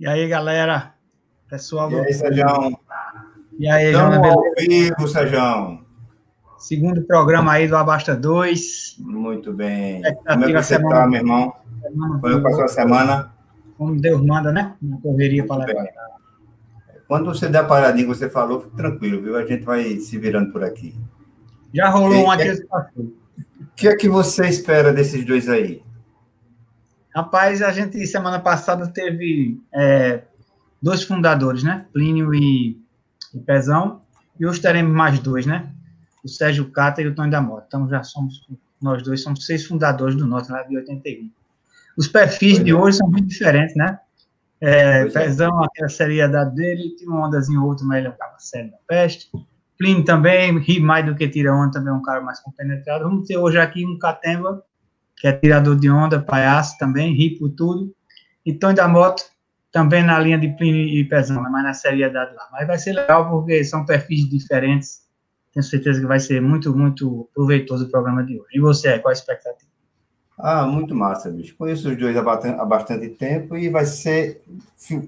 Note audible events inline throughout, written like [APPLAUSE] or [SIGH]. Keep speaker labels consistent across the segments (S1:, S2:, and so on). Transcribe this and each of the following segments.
S1: E aí, galera? Pessoal.
S2: E aí, Sérgio?
S1: E aí,
S2: Estamos ao vivo, Sérgio.
S1: Segundo programa aí do Abasta 2.
S2: Muito bem. Como é que você está, meu irmão? Como passou a semana?
S1: Como Deus manda, né? Uma correria para levar.
S2: Quando você der a paradinha que você falou, fique tranquilo, viu? A gente vai se virando por aqui.
S1: Já rolou e, um aqui.
S2: O que é que você espera desses dois aí?
S1: Rapaz, a gente semana passada teve é, dois fundadores, né? Plínio e, e Pezão. E hoje teremos mais dois, né? O Sérgio Cata e o Tony da Mota. Então já somos, nós dois somos seis fundadores do Norte lá de 81. Os perfis pois de é. hoje são muito diferentes, né? É, é. Pezão, é. aquela seriedade dele, tinha uma ondazinha ou outra, mas ele é um cara sério da peste. Plínio também, ri mais do que tira onda, também é um cara mais compenetrado. Vamos ter hoje aqui um Catemba, que é tirador de onda, palhaço também, ri por tudo. E Tony da Moto, também na linha de Plínio e Pezão, mas na seriedade lá. Mas vai ser legal porque são perfis diferentes. Tenho certeza que vai ser muito, muito proveitoso o programa de hoje. E você, qual a expectativa?
S2: Ah, muito massa, bicho. Conheço os dois há bastante tempo e vai ser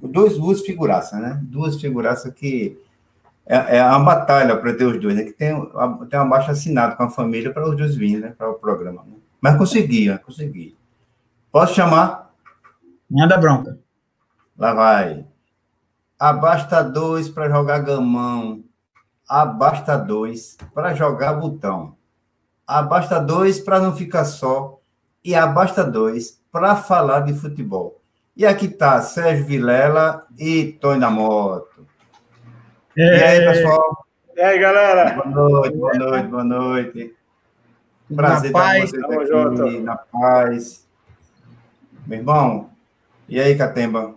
S2: dois, duas figuraças, né? Duas figuraças que é, é uma batalha para ter os dois, né? Que tem, tem uma baixa assinada com a família para os dois virem, né? Para o programa. Né? Mas consegui, né? consegui. Posso chamar?
S1: Manda bronca.
S2: Lá vai. Abasta dois para jogar gamão. Abasta dois para jogar botão. Abasta dois para não ficar só. E abasta dois para falar de futebol. E aqui tá Sérgio Vilela e Tony da Moto.
S3: E, e aí, pessoal? E aí, galera?
S2: Boa noite, boa noite, boa noite. Prazer na paz, vocês aqui, na paz. Meu irmão, e aí, Catemba?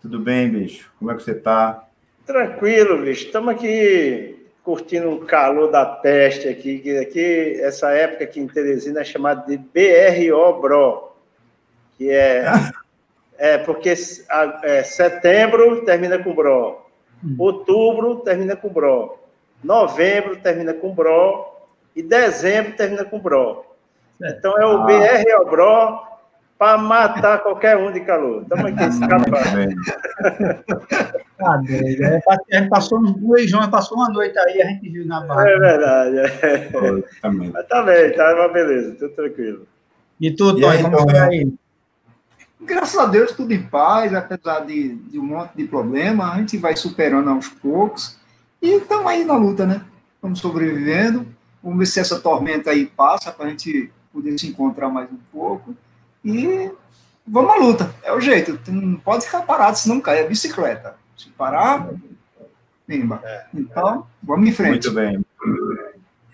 S2: Tudo bem, bicho? Como é que você tá?
S3: Tranquilo, bicho. Estamos aqui curtindo o calor da peste aqui, que aqui, essa época aqui em Teresina é chamada de BRO Bro, que é, [LAUGHS] é porque é, setembro termina com Bro, hum. outubro termina com Bro, novembro termina com Bro, e dezembro termina com Bro. Então é o ah. BR Bro para matar qualquer um de calor. Estamos aqui [LAUGHS] escapando.
S1: Ah, doido. É, a gente passou o João passou uma noite aí, a gente viu na barra.
S3: É verdade. É. Mas tá bem, tá uma beleza, tudo tranquilo.
S1: E tu, Tony, como foi aí?
S4: Graças a Deus, tudo em paz, apesar de, de um monte de problema, a gente vai superando aos poucos. E estamos aí na luta, né? Estamos sobrevivendo. Vamos ver se essa tormenta aí passa para a gente poder se encontrar mais um pouco. E vamos à luta. É o jeito. Não pode ficar parado, senão cai a bicicleta. Se parar, pimba. É, então, vamos em frente.
S2: Muito bem.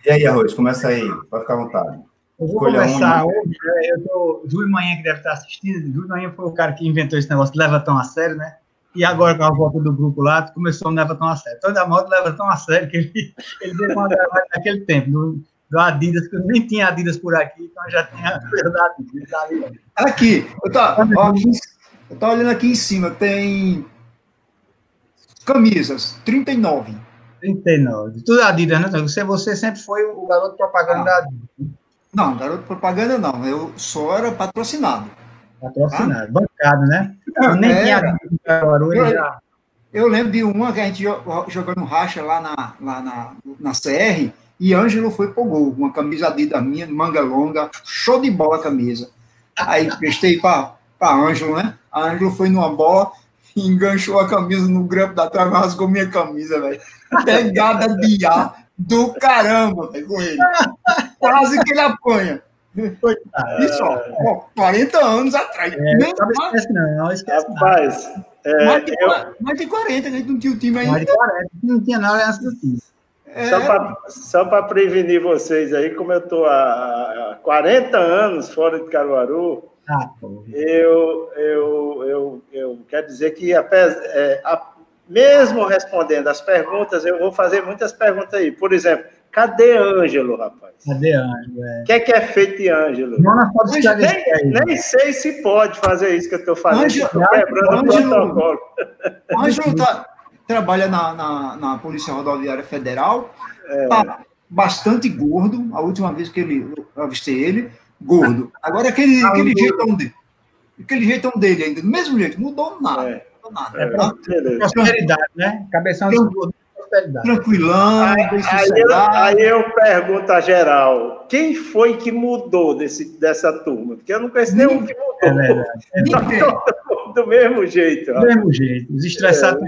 S2: E aí, Arroz, começa aí. Pode ficar à vontade.
S1: Eu vou Escolha começar um, hoje. Né? Eu tô, Júlio Manhã, que deve estar assistindo. Júlio Manhã foi o cara que inventou esse negócio, leva tão a sério, né? E agora, com a volta do grupo lá, começou a levar tão a sério. Toda a moto leva tão a sério que ele, ele deu uma naquele tempo, do, do Adidas, que eu nem tinha Adidas por aqui, então já tinha [LAUGHS] verdade.
S4: Aqui, eu tô, ó, eu tô olhando aqui em cima, tem camisas, 39.
S1: 39. Tudo Adidas, né? Você, você sempre foi o garoto propaganda ah. da Adidas.
S4: Não, garoto propaganda não, eu só era patrocinado.
S1: Patrocinado, ah? bancado, né? Eu nem tinha
S4: Caruaru, eu, já... eu lembro de uma que a gente jogando racha lá na, lá na, na CR e Ângelo foi pro gol, uma camisa Adidas minha, manga longa, show de bola a camisa. Aí prestei para Ângelo, né? A Ângelo foi numa bola enganchou a camisa no grampo da trave, rasgou minha camisa, velho. Pegada de ar do caramba, véio, com ele. Quase que ele apanha. Isso, ó, 40 anos atrás. É, Nem,
S1: não esquece não, não esquece
S3: Rapaz,
S4: é, mais, de, eu... mais de 40, a gente não tinha o time ainda. Mais de 40,
S1: não tinha nada do time.
S3: É. Só para prevenir vocês aí, como eu estou há 40 anos fora de Caruaru, ah, eu, eu, eu, eu quero dizer que, é, a, mesmo respondendo as perguntas, eu vou fazer muitas perguntas aí. Por exemplo, Cadê Ângelo, rapaz?
S1: Cadê Ângelo?
S3: É. O que é que é feito de Ângelo? Não, não pode nem, nem sei se pode fazer isso que eu estou fazendo. Ângelo, quebrando Ângelo, protocolo. [LAUGHS]
S4: Ângelo tá, trabalha na, na, na, Polícia Rodoviária Federal, é. tá bastante gordo. A última vez que ele, eu avistei ele, gordo. Agora aquele, ah, aquele jeitão dele. Aquele jeitão dele ainda, do mesmo jeito, mudou nada. É.
S1: nada. É, tá? prosperidade, né? Cabeção de
S4: prosperidade. Tranquilão,
S3: aí, aí, eu, aí eu pergunto a geral, quem foi que mudou desse, dessa turma? Porque eu não conheço nenhum que mudou. É verdade. É do mesmo jeito.
S1: Do mesmo jeito. Os estressados.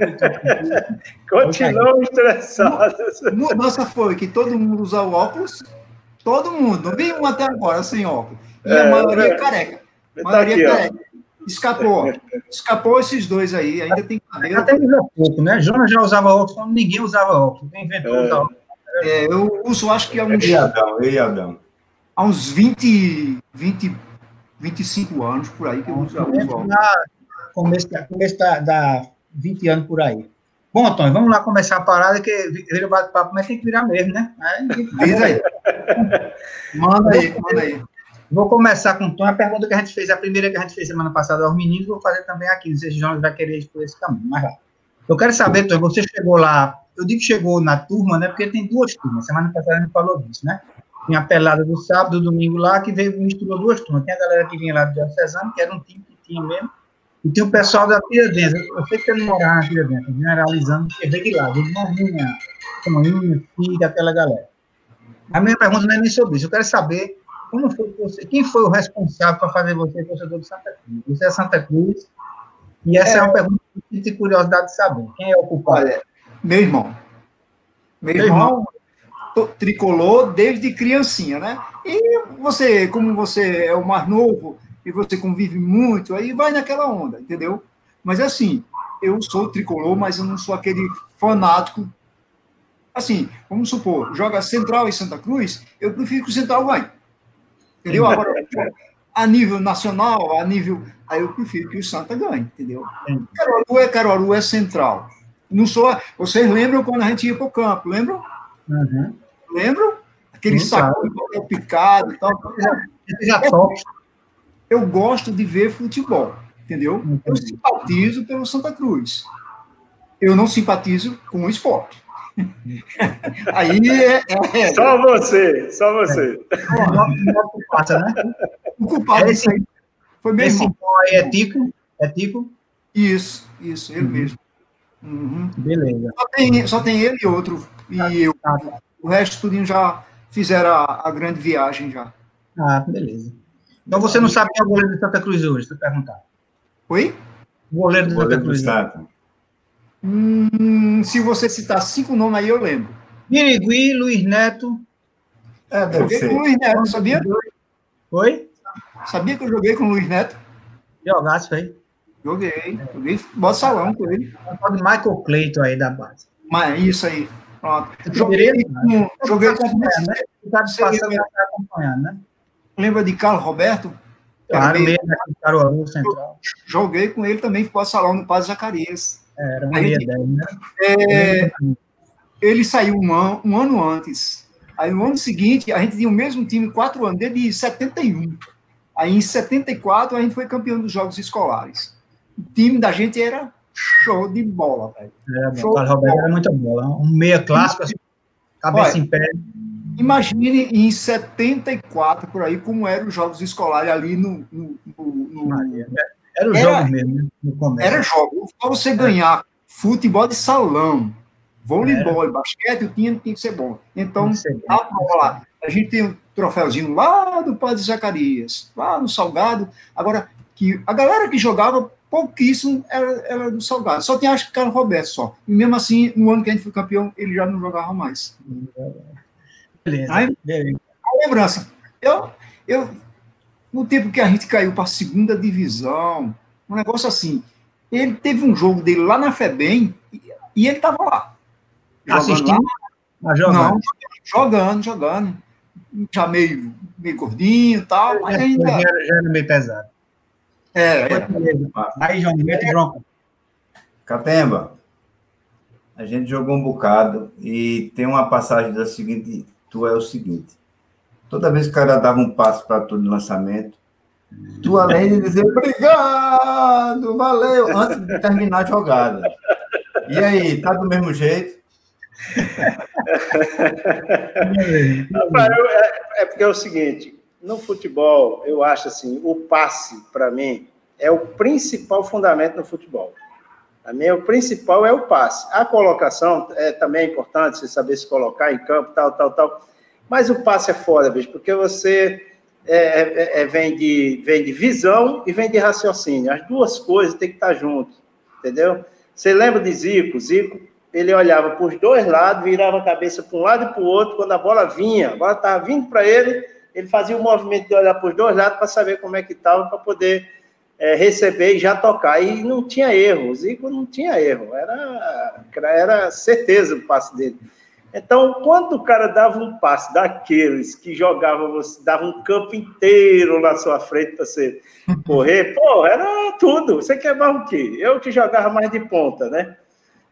S3: É. Continuam estressados.
S4: Mudança foi que todo mundo usa óculos. Todo mundo. Não vi um até agora sem óculos. E é, a maioria é careca. A tá maioria tá aqui, careca. Escapou. Escapou esses dois aí. Ainda tem cabelo.
S1: Até usou pouco, né? Jonas já usava óculos, ninguém usava óculos. Quem inventou é.
S4: usar óculos? É, eu uso, acho que há uns.
S2: E Adão, e Adão.
S4: Há uns 20, 20, 25 anos por aí que eu uso óculos.
S1: Começo, começo da, da 20 anos por aí. Bom, Antônio, vamos lá começar a parada, que vira o bate-papo, mas tem que virar mesmo, né? Aí,
S4: Diz aí. [LAUGHS] manda aí, manda aí.
S1: Vou começar com então, a pergunta que a gente fez, a primeira que a gente fez semana passada aos meninos, vou fazer também aqui, não sei se o Jonas vai querer ir por esse caminho, mas lá. Eu quero saber, Antônio, você chegou lá, eu digo que chegou na turma, né, porque tem duas turmas, semana passada a gente falou disso, né? Tinha a pelada do sábado, do domingo lá, que veio, misturou duas turmas. Tem a galera que vinha lá do Diocesano, que era um time que tinha mesmo, e tem o pessoal da Tiradentes. Eu sei que você não morava na Tiradentes, generalizando, porque veio de lá, veio de Marrinha, Toninho, Filho, aquela galera. A minha pergunta não é nem sobre isso, eu quero saber como foi você, quem foi o responsável para fazer você torcedor de Santa Cruz? Você é Santa Cruz, e essa é, é uma pergunta que tem curiosidade de saber. Quem é o culpado? Olha,
S4: meu irmão. Meu, meu irmão, irmão tricolor desde criancinha, né? E você, como você é o mais novo e você convive muito, aí vai naquela onda, entendeu? Mas assim, eu sou tricolor, mas eu não sou aquele fanático. Assim, vamos supor, joga Central e Santa Cruz, eu prefiro que o Central ganhe. Entendeu? Agora, a nível nacional, a nível. Aí eu prefiro que o Santa ganhe, entendeu? Caruaru é Caruaru, é central. Não sou. Vocês lembram quando a gente ia para o campo, lembram? Uhum. Lembram? Aquele saco de papel picado e tal. Eu, eu gosto de ver futebol, entendeu? Eu simpatizo pelo Santa Cruz. Eu não simpatizo com o esporte. [LAUGHS] Aí é,
S3: é, Só você, só você.
S1: É. O culpado, né? O culpado. Esse, aí foi mesmo. Esse aí é Tico? É Tico?
S4: Isso, isso, ele uhum. mesmo.
S1: Uhum. Beleza.
S4: Só tem, só tem ele e outro. E tá, eu. Tá. O resto tudinho já fizeram a, a, grande viagem já.
S1: Ah, beleza. Então você não sabe quem é o goleiro de Santa Cruz hoje, se eu perguntar.
S4: Oi?
S1: O goleiro de Santa Cruz.
S4: Hum, se você citar cinco nomes aí, eu lembro.
S1: Birigui, Luiz Neto.
S4: É, deve joguei ser. com o Luiz Neto, sabia?
S1: Oi?
S4: Sabia que eu joguei com o Luiz Neto?
S1: Jogasse, foi?
S4: Joguei. Joguei bota salão com ele.
S1: O Michael Cleiton aí da base.
S4: Mas, isso aí. Pronto. Joguei com, joguei com né? Tá acompanhando, né? Lembra de Carlos Roberto?
S1: Claro, mesmo, Caruaru Central.
S4: Joguei com ele também, ficou salão no Paz Zacarias.
S1: Era gente, ideia, né?
S4: É, ele saiu um ano, um ano antes. Aí no ano seguinte, a gente tinha o mesmo time quatro anos, desde 71. Aí em 74 a gente foi campeão dos Jogos Escolares. O time da gente era show de bola, velho.
S1: É, o Carlos Roberto era muita bola. Um meia clássico, assim, cabeça Olha, em pé.
S4: Imagine em 74, por aí, como eram os Jogos Escolares ali no, no, no, no
S1: era o jogo mesmo, né?
S4: Era jogo. Para você ganhar futebol de salão, voleibol, era. basquete, o time tinha que ser bom. Então, a bola, a gente tem um troféuzinho lá do Padre Zacarias, lá no Salgado. Agora, que a galera que jogava, pouquíssimo era, era do Salgado. Só tinha, acho que, Carlos Roberto só. E mesmo assim, no ano que a gente foi campeão, ele já não jogava mais. Beleza. Aí, beleza. A lembrança. Eu, eu no tempo que a gente caiu para a segunda divisão, um negócio assim. Ele teve um jogo dele lá na FEBEM e, ele estava lá.
S1: Assistindo?
S4: Lá. Jogando. Não, jogando, jogando. Já meio, meio gordinho e tal, mas ainda. Já
S1: era, já era meio pesado.
S4: É, é.
S1: Aí, João, mete João.
S2: Catemba, a gente jogou um bocado e tem uma passagem da seguinte: tu é o seguinte. Toda vez que o cara dava um passo para tu no lançamento, tu além de dizer obrigado, valeu, antes de terminar a jogada. E aí, tá do mesmo jeito?
S3: é, é porque é o seguinte, no futebol, eu acho assim, o passe, para mim, é o principal fundamento no futebol. Também o principal é o passe. A colocação é também é importante, você saber se colocar em campo, tal, tal, tal. Mas o passe é foda, bicho, porque você é, é, é, vem, de, vem de visão e vem de raciocínio. As duas coisas têm que estar juntas, entendeu? Você lembra de Zico? Zico, ele olhava para os dois lados, virava a cabeça para um lado e para o outro. Quando a bola vinha, a bola estava vindo para ele, ele fazia o movimento de olhar para os dois lados para saber como é que estava, para poder é, receber e já tocar. E não tinha erro, o Zico não tinha erro, era, era certeza o passe dele. Então, quando o cara dava um passe daqueles que jogava, você dava um campo inteiro na sua frente para você correr, [LAUGHS] pô, era tudo. Você quer mais o quê? Eu que jogava mais de ponta, né?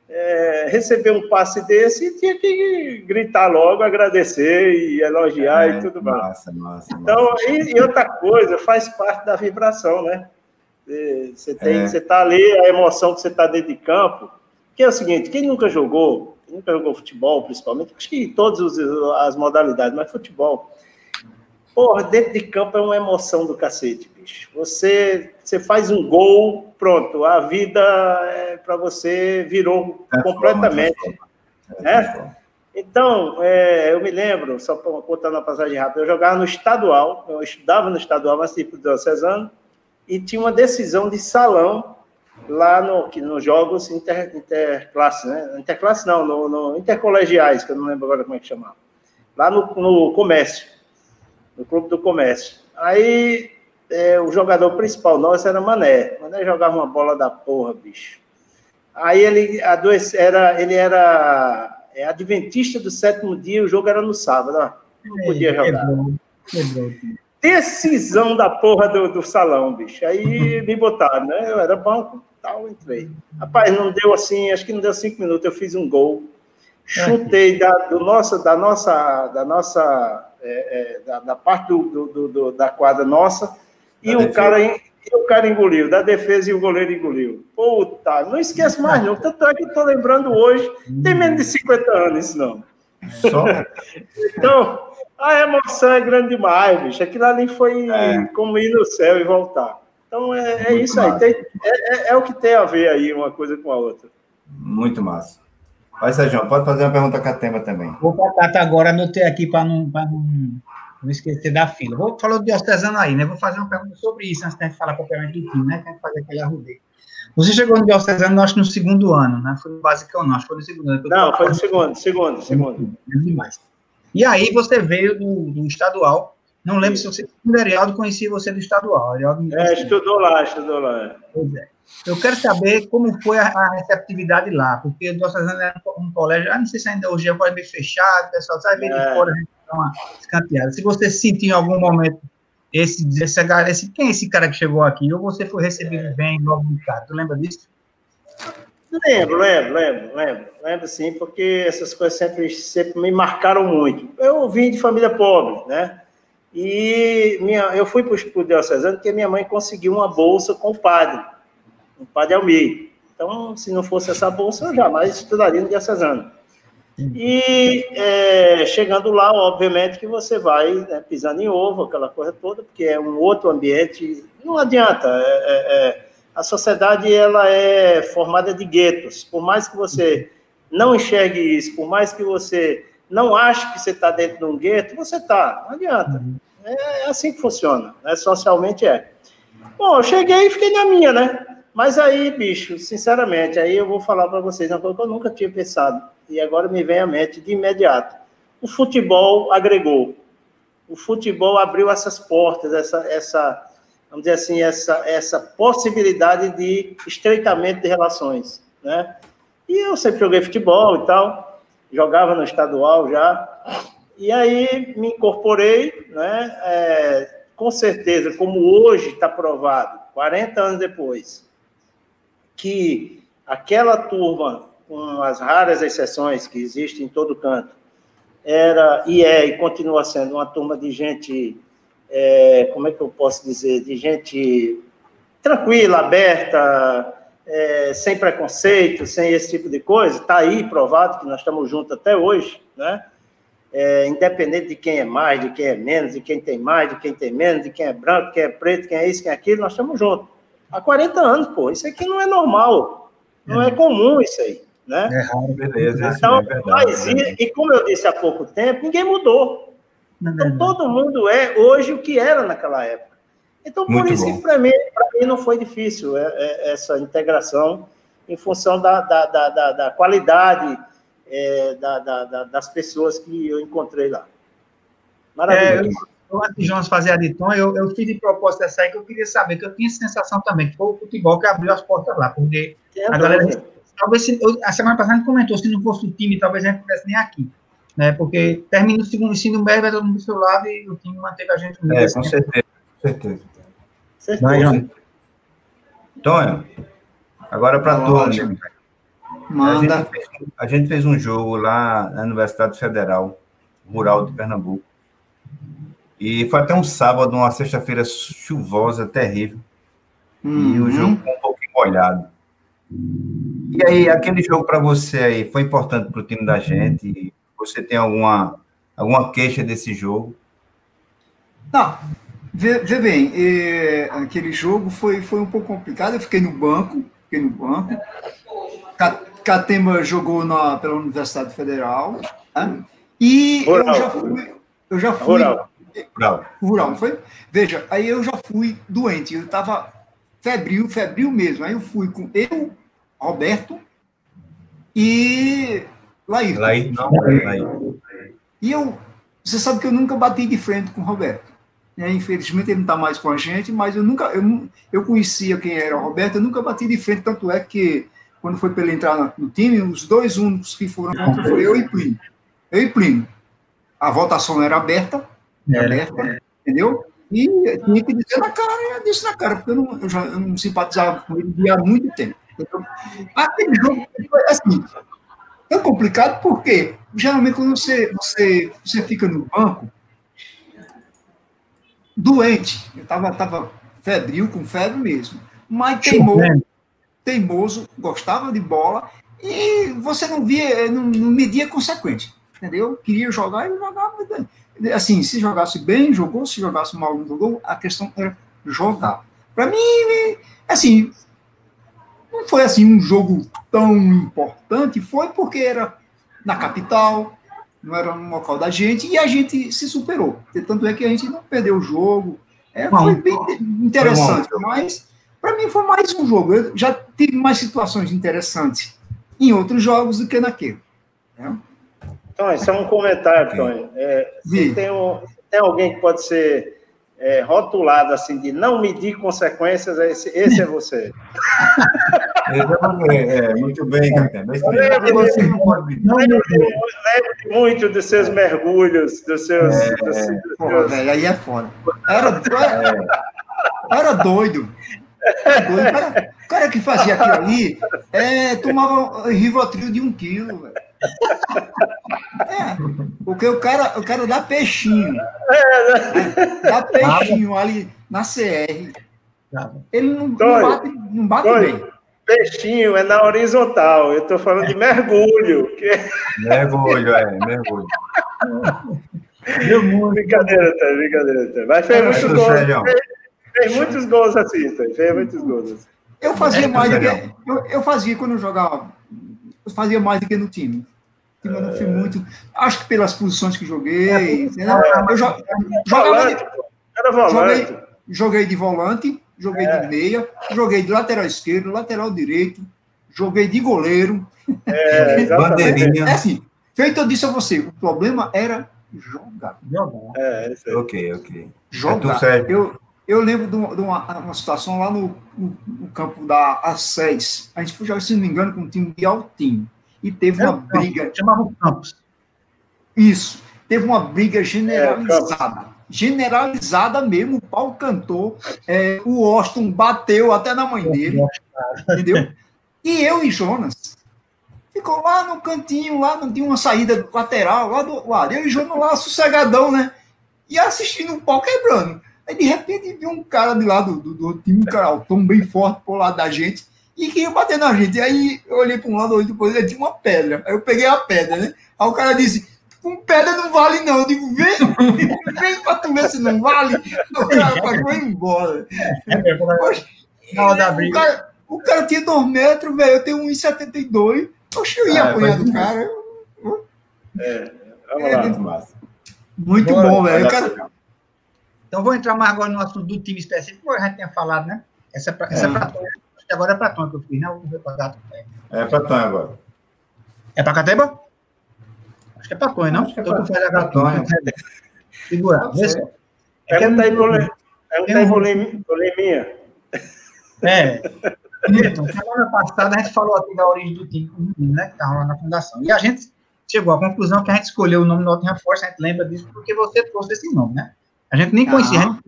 S3: É, receber um passe desse tinha que gritar logo, agradecer e elogiar é, e tudo mais. Massa, massa, então, massa. E, e, outra coisa, faz parte da vibração, né? Você tem, é. você tá ali, a emoção que você está dentro de campo, que é o seguinte, quem nunca jogou, nunca jogou futebol, principalmente, acho que em todas as modalidades, mas futebol. Porra, dentro de campo é uma emoção do cacete, bicho. Você, você faz um gol, pronto, a vida é, para você virou é completamente. É, né? Então, é, eu me lembro, só contando uma passagem rápida, eu jogava no estadual, eu estudava no estadual, mas tipo do Cesano, e tinha uma decisão de salão lá no, nos jogos inter, interclasse, né? Interclasse não, no, no, intercolegiais, que eu não lembro agora como é que chamava. Lá no, no comércio, no clube do comércio. Aí é, o jogador principal nosso era Mané. Mané jogava uma bola da porra, bicho. Aí ele adoece, era, ele era é, adventista do sétimo dia, o jogo era no sábado, ó. não podia jogar. Decisão da porra do, do salão, bicho. Aí me botaram, né? Eu era banco, tal, entrei. Rapaz, não deu assim, acho que não deu cinco minutos, eu fiz um gol. Chutei da, do nossa, da nossa, da nossa, é, é, da, da, parte do, do, do, da quadra nossa, e o, cara, e o cara engoliu, da defesa e o goleiro engoliu. Puta, não esqueço mais não, tanto é que estou lembrando hoje, tem menos de 50 anos isso não. Só? [LAUGHS] então, a emoção é grande demais, bicho. Aquilo ali foi é. como ir no céu e voltar. Então é, é isso aí. Tem, é, é, é, o que tem a ver aí uma coisa com a outra.
S2: Muito massa. Vai, Sérgio, pode fazer uma pergunta com a tema também.
S1: Vou botar agora, anotei aqui para não, não, não esquecer da fila. Vou falar do Diocesano aí, né? Vou fazer uma pergunta sobre isso antes de falar propriamente do time, né? Tem que fazer aquele arrudeio. Você chegou no Diocesano, acho, no segundo ano, né? Foi no básico não, acho que foi no segundo ano.
S3: Não, foi no segundo, segundo, segundo.
S1: Demais. E aí você veio do, do estadual, não lembro se você. O Arialdo conhecia você do estadual.
S3: É, estudou lá, estudou lá. Pois
S1: é. Eu quero saber como foi a, a receptividade lá, porque o Nossa era um colégio, ah, não sei se ainda hoje é um colégio fechado, o pessoal sai bem é. de fora, a gente dá uma escanteada. Se você sentiu em algum momento esse, esse, esse, quem é esse cara que chegou aqui? Ou você foi recebido é. bem logo de cara? Tu lembra disso?
S3: Lembro, lembro, lembro, lembro. Lembro sim, porque essas coisas sempre, sempre me marcaram muito. Eu vim de família pobre, né? E minha, eu fui para o Diocesano porque minha mãe conseguiu uma bolsa com o padre, o padre Almir. Então, se não fosse essa bolsa, eu jamais estudaria no Diocesano. E é, chegando lá, obviamente que você vai né, pisando em ovo, aquela coisa toda, porque é um outro ambiente. Não adianta. É, é, é, a sociedade ela é formada de guetos. Por mais que você não enxergue isso, por mais que você não ache que você está dentro de um gueto, você está. Não adianta. É, é assim que funciona, né? Socialmente é. Bom, eu cheguei e fiquei na minha, né? Mas aí, bicho, sinceramente, aí eu vou falar para vocês uma coisa que eu nunca tinha pensado, e agora me vem à mente de imediato. O futebol agregou. O futebol abriu essas portas, essa, essa vamos dizer assim, essa, essa possibilidade de estreitamento de relações, né? E eu sempre joguei futebol e tal, jogava no estadual já, e aí me incorporei, né? É, com certeza, como hoje está provado, 40 anos depois, que aquela turma, com as raras exceções que existem em todo canto, era e é e continua sendo uma turma de gente, é, como é que eu posso dizer, de gente tranquila, aberta, é, sem preconceito, sem esse tipo de coisa. Está aí provado que nós estamos juntos até hoje, né? é, independente de quem é mais, de quem é menos, de quem tem mais, de quem tem menos, de quem é branco, quem é preto, quem é isso, quem é aquilo, nós estamos juntos. Há 40 anos, pô. Isso aqui não é normal. Não é, é comum isso aí. Né? É
S2: raro, beleza.
S3: Então, é verdade, mas, e, e, como eu disse há pouco tempo, ninguém mudou. Então, todo mundo é hoje o que era naquela época. Então, por Muito isso bom. que para mim, mim não foi difícil é, é, essa integração em função da, da, da, da qualidade é, das pessoas que eu encontrei lá.
S1: Maravilhoso. É, antes de Jonas fazer a de tom, eu, eu fiz de propósito essa aí que eu queria saber, que eu tinha sensação também, que foi o futebol que abriu as portas lá, porque a galera, talvez, se, a semana passada a gente comentou, se não fosse o time, talvez a gente não estivesse nem aqui né? Porque termina o segundo ensino médio, vai todo mundo do seu lado e o time manteve a gente
S2: unido. É, com certeza, com certeza. certeza. Tonho, agora para todos. Manda. A gente, fez, a gente fez um jogo lá na Universidade Federal Rural de Pernambuco. E foi até um sábado, uma sexta-feira chuvosa, terrível. Uhum. E o jogo foi um pouquinho molhado. E aí, aquele jogo para você aí foi importante para o time da gente? Você tem alguma, alguma queixa desse jogo?
S4: Não, vê, vê bem, é, aquele jogo foi, foi um pouco complicado. Eu fiquei no banco, fiquei no banco. Catema jogou na, pela Universidade Federal. Né? E Rural. eu já fui. Eu já fui
S3: Rural.
S4: Rural. Rural, não foi? Veja, aí eu já fui doente. Eu estava febril, febril mesmo. Aí eu fui com eu, Roberto, e Laí.
S2: Laí, não, Laí.
S4: E eu, você sabe que eu nunca bati de frente com o Roberto. Né? Infelizmente ele não está mais com a gente, mas eu nunca, eu, eu conhecia quem era o Roberto, eu nunca bati de frente, tanto é que quando foi para ele entrar no time, os dois únicos que foram contra foi eu e Plínio. Eu e Plínio. A votação era aberta, é, aberta, é. entendeu? E tinha que dizer na cara, eu disse na cara, porque eu não, eu já, eu não simpatizava com ele há muito tempo. Então, aquele jogo foi assim, é complicado porque, geralmente, quando você, você, você fica no banco, doente, eu estava tava febril, com febre mesmo, mas teimoso, teimoso, gostava de bola, e você não via, não, não media consequente, entendeu? Queria jogar e jogava. Assim, se jogasse bem, jogou, se jogasse mal, não jogou, a questão era jogar. Para mim, assim, não foi assim um jogo tão importante, foi porque era na capital, não era no local da gente, e a gente se superou. Tanto é que a gente não perdeu o jogo. É, foi bem interessante, mas para mim foi mais um jogo. Eu já tive mais situações interessantes em outros jogos do que naquele. Né?
S3: Então, isso é um comentário, Tony. É, tem, um, tem alguém que pode ser é, rotulado assim de não medir consequências, esse, esse é você. [LAUGHS]
S2: é, muito bem, Capitão.
S3: Lembre muito dos seus mergulhos, dos seus. É, dos,
S4: dos Pô, velho, aí é foda. Era, era, era doido. Era doido. O cara, o cara que fazia aquilo ali é, tomava Rivotril de um quilo, velho. É, porque o cara, o cara dá peixinho. Dá peixinho ali na CR. Ele não, não bate, não bate bem.
S3: Peixinho é na horizontal. Eu estou falando de mergulho. Que...
S2: Mergulho, é, mergulho. [LAUGHS]
S3: brincadeira, tá, brincadeira. Tá. Mas fez, muito gol, fez, fez, muitos gols assim, tá, fez muitos gols assim.
S4: Eu fazia é, mais do que. Eu, eu fazia quando eu jogava. Eu fazia mais do que no time eu não fui muito. Acho que pelas posições que joguei. É, né? eu jo, jogava de, era volante. Joguei, joguei de volante, joguei é. de meia, joguei de lateral esquerdo, lateral direito, joguei de goleiro.
S3: É, [LAUGHS]
S2: Bandeirinha.
S4: É assim, feito eu disse a você, o problema era jogar.
S2: Jogar. É, ok, ok.
S4: Jogar. É eu, eu lembro de uma, de uma, uma situação lá no, no, no, campo da A6. A gente foi jogar, se não me engano, com um time de Altinho e teve uma é, briga.
S1: Chamava o Campos.
S4: Isso. Teve uma briga generalizada. Generalizada mesmo. O pau cantou. É, o Austin bateu até na mãe dele. entendeu? E eu e Jonas ficou lá no cantinho, lá não tinha uma saída lateral, lá do lado. Eu e Jonas lá sossegadão, né? E assistindo o pau quebrando. Aí de repente viu um cara de lá do, do, do time, um cara bem forte por lado da gente e queria bater na gente. Aí eu olhei para um lado, olhei depois ele tinha uma pedra. Aí eu peguei a pedra, né? Aí o cara disse: com pedra não vale, não. Eu digo, vem, vem para tu ver se não vale. O cara pagou embora. Poxa,
S1: Na hora da
S4: o,
S1: briga.
S4: cara, o cara tinha 2 metros, velho. Eu tenho 1,72. Oxe, eu ia
S2: Ah,
S4: apanhar do cara.
S3: Vamos
S4: É,
S3: lá.
S2: Muito massa.
S4: Muito
S1: Bora,
S4: bom, velho. O cara.
S1: Então vou entrar mais agora no assunto do time específico, como a gente tinha falado, né? Essa é pra, essa é.
S2: É.
S1: pra Tom. Agora é pra Tom que eu fiz, né? Vamos ver pra Gato.
S2: É pra Tonho agora.
S1: É pra Cateba? Acho que é pra Tonho, não?
S2: Acho que é pra-
S1: tu faz a
S2: pra
S1: Gato.
S2: Tonho.
S1: Segura. É que
S3: Pergunta aí
S1: eu-
S3: pro Le- pergunta aí pro Le- pro Leminha.
S1: É. Milton, semana passada a gente falou aqui da origem do time, né? Que tá rolando na fundação. E a gente chegou à conclusão que a gente escolheu o nome Nottingham Forest, a gente lembra disso porque você trouxe esse nome, né? A gente nem
S4: Ah.
S1: conhecia, a gente,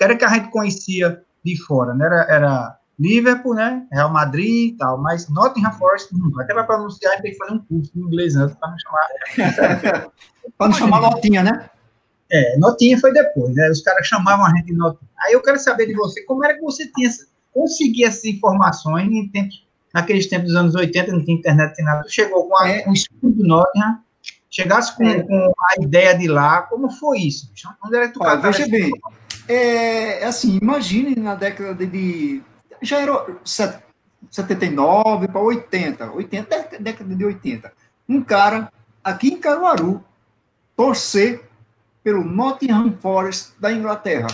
S1: era que a gente conhecia de fora, né? Era, era Liverpool, né? Real Madrid e tal, mas Nottingham Forest nunca. Até para pronunciar, tem que fazer um curso de inglês antes para não chamar. [LAUGHS]
S4: pra não chamar notinha, né?
S1: É, Notinha foi depois, né? Os caras chamavam a gente de Notinha. Aí eu quero saber de você, como era que você tinha, conseguia essas informações em tempos, naqueles tempos dos anos 80, não tinha internet, não tinha nada. Tu chegou com, a,
S4: É.
S1: o estudo do Nottingham, chegasse com,
S4: É.
S1: com a ideia de lá, como foi isso? Onde era que tu
S4: Olha, veja bem, é, assim, imagine na década de. Já era set- 79 para 80, 80, dé- década de 80. Um cara aqui em Caruaru torcer pelo Nottingham Forest da Inglaterra.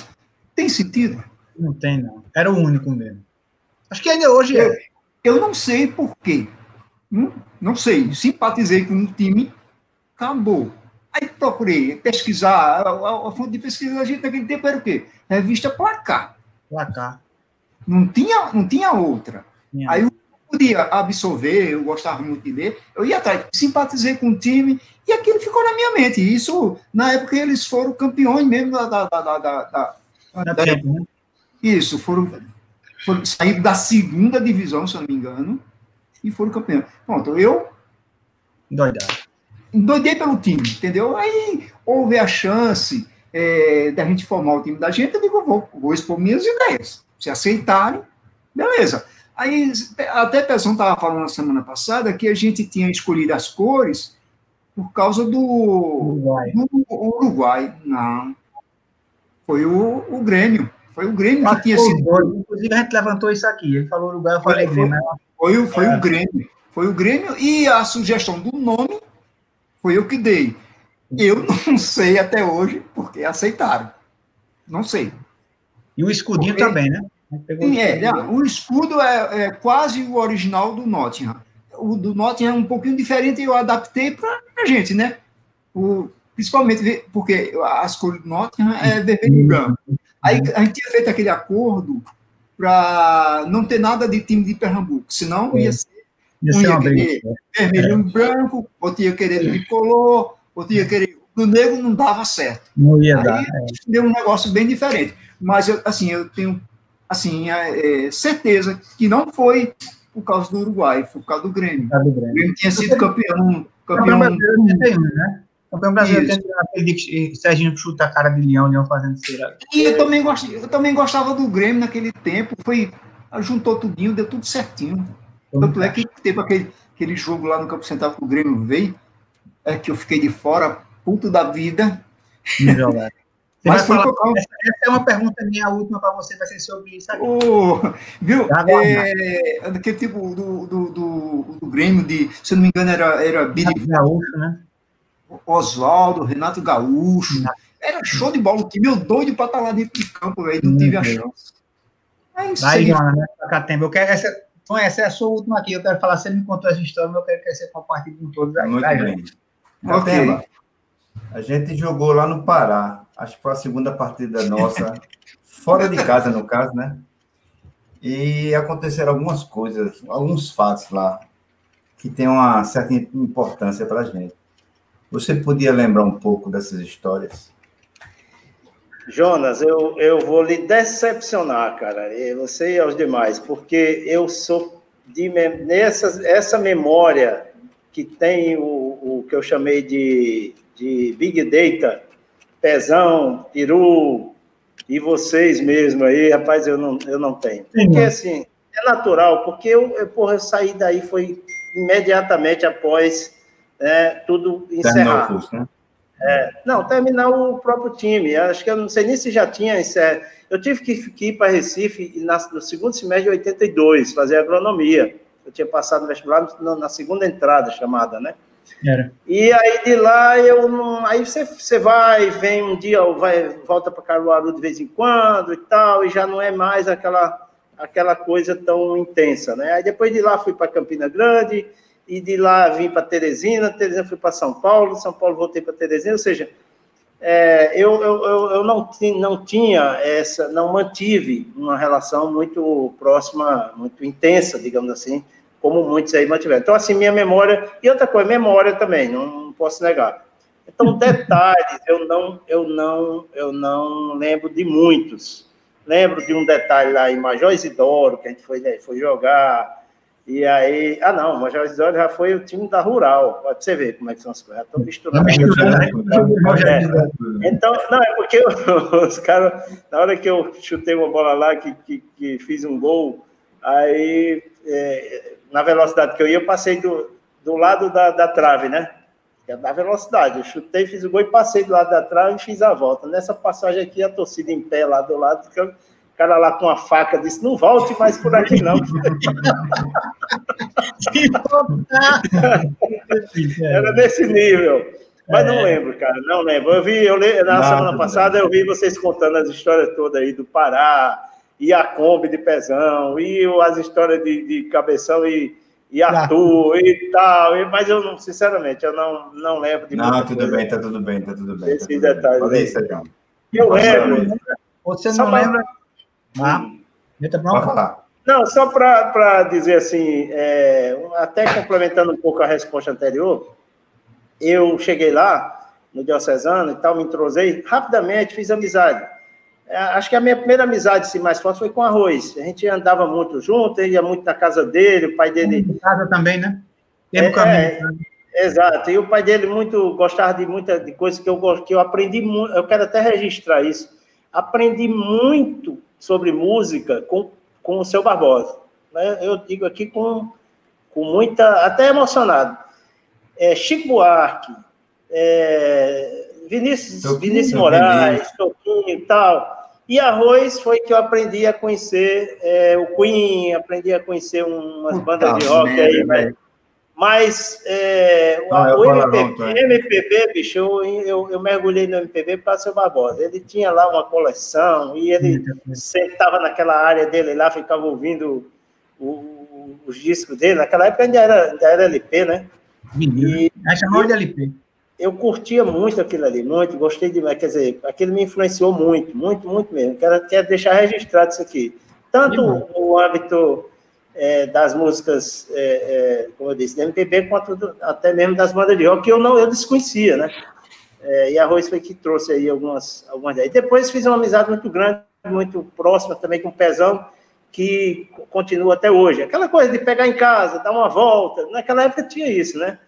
S4: Tem sentido?
S1: Não tem, não. Era o único mesmo. Acho que ainda hoje é.
S4: Eu não sei por quê. Não, não sei. Simpatizei com um time, acabou. Aí procurei pesquisar. A, a- a fonte de pesquisa da gente naquele tempo era o quê? Revista Placar.
S1: Placar.
S4: Não tinha, não tinha outra.
S1: Tinha.
S4: Aí eu podia absorver, eu gostava muito de ler, eu ia atrás, simpatizei com o time, e aquilo ficou na minha mente. E Isso, na época, eles foram campeões mesmo da. da, da, da, da-
S1: tempo, né?
S4: isso, foram, foram saíram da segunda divisão, se eu não me engano, e foram campeões. Pronto, eu
S1: Doidado.
S4: doidei pelo time, entendeu? Aí houve a chance é, da gente formar o time da gente, eu digo, vou, vou expor minhas ideias. Se aceitarem, beleza. Aí até a pessoa estava falando na semana passada que a gente tinha escolhido as cores por causa do,
S1: Uruguai.
S4: do Uruguai. Não. Foi o, o Grêmio. Foi o Grêmio que tinha sido.
S1: Inclusive, a gente levantou isso aqui. Ele falou Uruguai, eu falei
S4: Foi-
S1: Grêmio. mas
S4: Foi, o- foi
S1: É.
S4: o Grêmio. Foi o Grêmio e a sugestão do nome foi eu que dei. Eu não [LAUGHS] sei até hoje porque aceitaram. Não sei.
S1: E o escudinho
S4: Porque-
S1: também, né?
S4: Sim, é,
S1: escudinho.
S4: né, o escudo é, é quase o original do Nottingham. O do Nottingham é um pouquinho diferente e eu adaptei para a gente, né? O, principalmente porque as cores do Nottingham é vermelho e branco. Aí a gente tinha feito aquele acordo para não ter nada de time de Pernambuco, senão ia ser um ia querer vermelho e branco, outro ia querer tricolor, outro ia querer. O negro não dava certo.
S1: Não ia
S4: Aí
S1: dar.
S4: deu um negócio bem diferente. Mas, eu, assim, eu tenho assim, é, é, certeza que não foi por causa do Uruguai, foi por causa do Grêmio.
S1: Tá do
S4: O
S1: Grêmio.
S4: Grêmio tinha sido campeão.
S1: Campeão
S4: campeão
S1: brasileiro de 81, né? Campeão brasileiro tem Serginho chuta a cara de Leão, Leão fazendo cera.
S4: e eu também, gost, eu também gostava do Grêmio naquele tempo. Foi, juntou tudinho, deu tudo certinho. Tanto é que teve aquele, aquele jogo lá no Campo Central que o Grêmio veio, é que eu fiquei de fora, puto da vida. [LAUGHS] Mas
S1: vai falar- essa, essa é uma pergunta minha, a última para você, vai ser sobre isso aqui.
S4: O, viu?
S1: Tá.
S4: É, daquele tipo do, do, do, do Grêmio, de, se eu não me engano, era, era Billy
S1: Gaúcho, né?
S4: Oswaldo, Renato Gaúcho. Era show de bola. O time eu doido para estar lá dentro de campo, velho. Não tive a
S1: Uhum.
S4: chance. É isso
S1: Aí,
S4: aí.
S1: Joana, né? Catemba. Eu quero essa, então, essa é a sua última aqui. Eu quero falar, você me contou essa história, mas eu quero que você compartilhe com todos aí.
S2: Muito
S1: Vai,
S2: bem.
S4: Ok.
S2: Catema, a gente jogou lá no Pará. Acho que foi a segunda partida nossa, fora de casa, no caso, né? E aconteceram algumas coisas, alguns fatos lá, que têm uma certa importância para a gente. Você podia lembrar um pouco dessas histórias?
S3: Jonas, eu, eu vou lhe decepcionar, cara, e você e aos demais, porque eu sou de nessa essa memória que tem o, o que eu chamei de, de Big Data, Pezão, Peru e vocês mesmo aí, rapaz, eu não, eu não tenho. Porque
S1: Sim.
S3: assim, é natural, porque eu, eu, porra, eu saí daí foi imediatamente após né, tudo
S2: Terminou o
S3: encerrar.
S2: curso, né?
S3: É, não, terminar o próprio time. Acho que eu não sei nem se já tinha. É, eu tive que, que ir para Recife na, no segundo semestre de 82, fazer agronomia. Eu tinha passado no vestibular na, na segunda entrada chamada, né? Era. E aí de lá eu não. Aí você, você vai, vem um dia, vai, volta para Caruaru de vez em quando e tal, e já não é mais aquela, aquela coisa tão intensa, né? Aí depois de lá fui para Campina Grande, e de lá vim para Teresina, Teresina fui para São Paulo, São Paulo voltei para Teresina, ou seja, é, eu, eu, eu não, não tinha essa, não mantive uma relação muito próxima, muito intensa, digamos assim, como muitos aí mantiveram. Então, assim, minha memória, e outra coisa, memória também, não, não posso negar. Então, [LAUGHS] detalhes, eu não, eu não, eu não lembro de muitos. Lembro de um detalhe lá em Major Isidoro, que a gente foi, né, foi jogar, e aí, ah não, o Major Isidoro já foi o time da Rural. Pode você ver como é que são as coisas. Estou misturando. É. Então, não, é porque [LAUGHS] os caras, na hora que eu chutei uma bola lá, que, que, que fiz um gol, aí é, na velocidade que eu ia, eu passei do, do lado da, da trave, né? É da velocidade. Eu chutei, fiz o gol e passei do lado da trave e fiz a volta. Nessa passagem aqui, a torcida em pé lá do lado, o cara lá com a faca disse: Não volte mais por aqui, não. [LAUGHS] Era desse nível. Mas não é. lembro, cara, não lembro. Eu vi, eu na semana passada, eu vi vocês contando as histórias todas aí do Pará, e a Kombi de Pezão, e as histórias de, de Cabeção e, e Arthur e tal, e, mas eu não, sinceramente, eu não, não lembro de
S2: Não, tudo bem, tá tudo bem, tá tudo bem.
S3: Esses tá detalhes. Bem. Eu lembro.
S1: Você não lembra? Ah,
S2: Pode falar.
S3: Não, só para dizer assim, é, até complementando um pouco a resposta anterior, eu cheguei lá no Diocesano e tal, me entrosei, rapidamente fiz amizade. É, acho que a minha primeira amizade assim, mais forte foi com arroz. A gente andava muito junto, ia muito na casa dele, o pai dele.
S1: Em casa também, né?
S3: Tempo é, caminho. É, exato. E o pai dele muito gostava de muita de coisa que eu que eu aprendi muito. Eu quero até registrar isso. Aprendi muito sobre música com, com o seu Barbosa. Né? Eu digo aqui com, com muita, até emocionado. É, Chico Buarque, é, Vinícius, Toquinho, Vinícius Moraes, Toquinho e tal. E arroz foi que eu aprendi a conhecer é, o Queen, aprendi a conhecer umas Puta bandas de rock merda, aí, velho. Mas é, Não, o MPB, não, MPB, bicho, eu, eu, eu, mergulhei no MPB para seu Barbosa. Ele tinha lá uma coleção e ele sentava naquela área dele lá, ficava ouvindo o, os discos dele. Naquela época ainda era, ainda era LP, né?
S1: E, Aí chamou de LP
S3: eu curtia muito aquilo ali, muito, gostei demais, quer dizer, aquilo me influenciou muito, muito, muito mesmo. Quero, quero deixar registrado isso aqui. Tanto no âmbito é, das músicas, é, é, como eu disse, da MPB, quanto do, até mesmo das bandas de rock, que eu não eu desconhecia, né? É, e a Rose foi que trouxe aí algumas, algumas ideias. Depois fiz uma amizade muito grande, muito próxima também com o Pezão, que continua até hoje. Aquela coisa de pegar em casa, dar uma volta, naquela época tinha isso, né?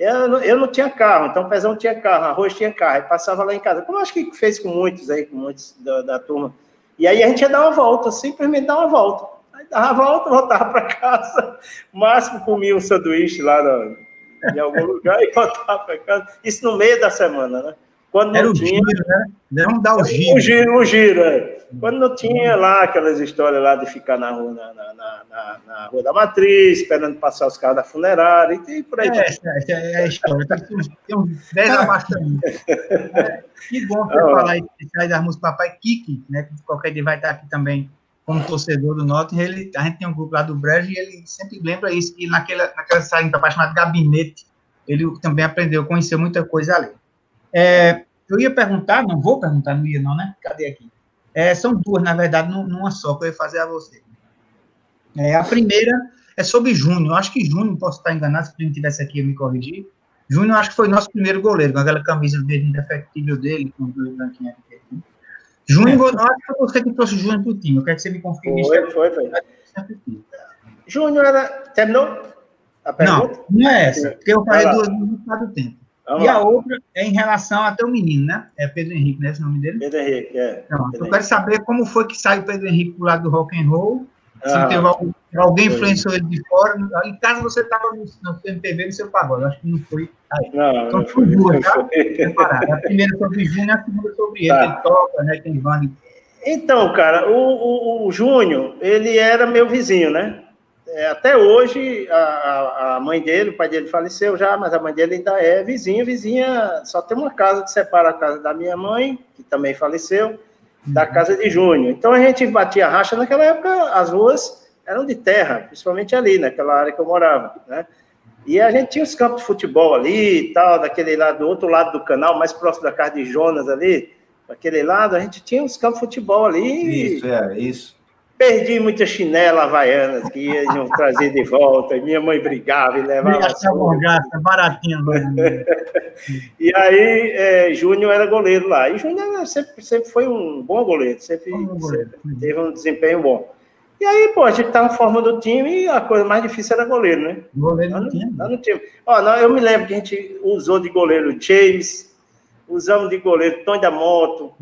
S3: Eu não, eu não tinha carro, então o Pezão tinha carro, Arroz tinha carro, e passava lá em casa, como acho que fez com muitos aí, com muitos da, da turma. E aí a gente ia dar uma volta, simplesmente dar uma volta. Aí dava a volta, voltava para casa, o máximo comia um sanduíche lá no, em algum lugar e [LAUGHS] voltava para casa. Isso no meio da semana, né?
S1: Quando não Era tinha. Giro, né?
S3: Vamos dar o giro. O giro, o giro, é. Quando não tinha lá aquelas histórias lá de ficar na rua, na, na, na, na rua da matriz, esperando passar os carros da funerária e, por aí. É,
S1: essa, essa é a história. Tem uns 10 abastamentos. [LAUGHS] É, que bom você oh. falar aí das músicas Papai Kiki, né? Que qualquer dia vai estar aqui também como torcedor do Norte. Ele, a gente tem um grupo lá do Brejo e ele sempre lembra isso, que naquela, naquela salinha chamada Gabinete, ele também aprendeu, conheceu muita coisa ali. É, eu ia perguntar, não vou perguntar, não ia não, né? Cadê aqui? É, são duas, na verdade, numa só que eu ia fazer a você. É, a primeira é sobre Júnior. Acho que Júnior, posso estar enganado, se ele tivesse aqui, eu me corrigir. Júnior, acho que foi nosso primeiro goleiro, com aquela camisa verde indefectível dele, com dois branquinhos aqui. Júnior, é. acho que foi você que trouxe o Júnior para o time. Eu quero que você me confirme.
S3: Foi, foi, foi. Júnior era. Terminou?
S1: A pergunta? Não, não é essa, porque eu falei duas vezes no do tempo. Vamos e lá. a outra é em relação até o menino, né? É Pedro Henrique, né? Esse nome dele?
S3: Pedro Henrique, é.
S1: Então, Pedro eu quero saber como foi que saiu o Pedro Henrique pro lado do rock and roll. Se teve algum Alguém influenciou ele de fora. Em casa você estava no, no MPB no seu pagode. Acho que não foi aí. Não, então foi duas, tá? A primeira sobre Júnior, a segunda sobre ele. Tá. Ele toca, né? Tem Vani.
S3: Então, cara, o, o, o Júnior, ele era meu vizinho, né? É, até hoje, a, a, mãe dele, o pai dele faleceu já, mas a mãe dele ainda é vizinha, vizinha, só tem uma casa que separa a casa da minha mãe, que também faleceu, da uhum. casa de Júnior. Então a gente batia racha, naquela época as ruas eram de terra, principalmente ali, naquela área que eu morava, né? E a gente tinha os campos de futebol ali e tal, daquele lado, do outro lado do canal, mais próximo da casa de Jonas ali, daquele lado, a gente tinha os campos de futebol ali.
S2: Isso, é, isso.
S3: Perdi muitas chinelas havaianas que iam trazer de volta, e minha mãe brigava e levava.
S1: Gasta, baratinho. [LAUGHS]
S3: e aí, é, Júnior era goleiro lá. E Júnior sempre, sempre foi um bom goleiro, sempre, bom goleiro. sempre teve um desempenho bom. E aí, pô, a gente tava formando o time e a coisa mais difícil era goleiro, né?
S1: Goleiro no time.
S3: time. Ó, não, eu me lembro que a gente usou de goleiro Chase, usamos de goleiro Tony da Moto,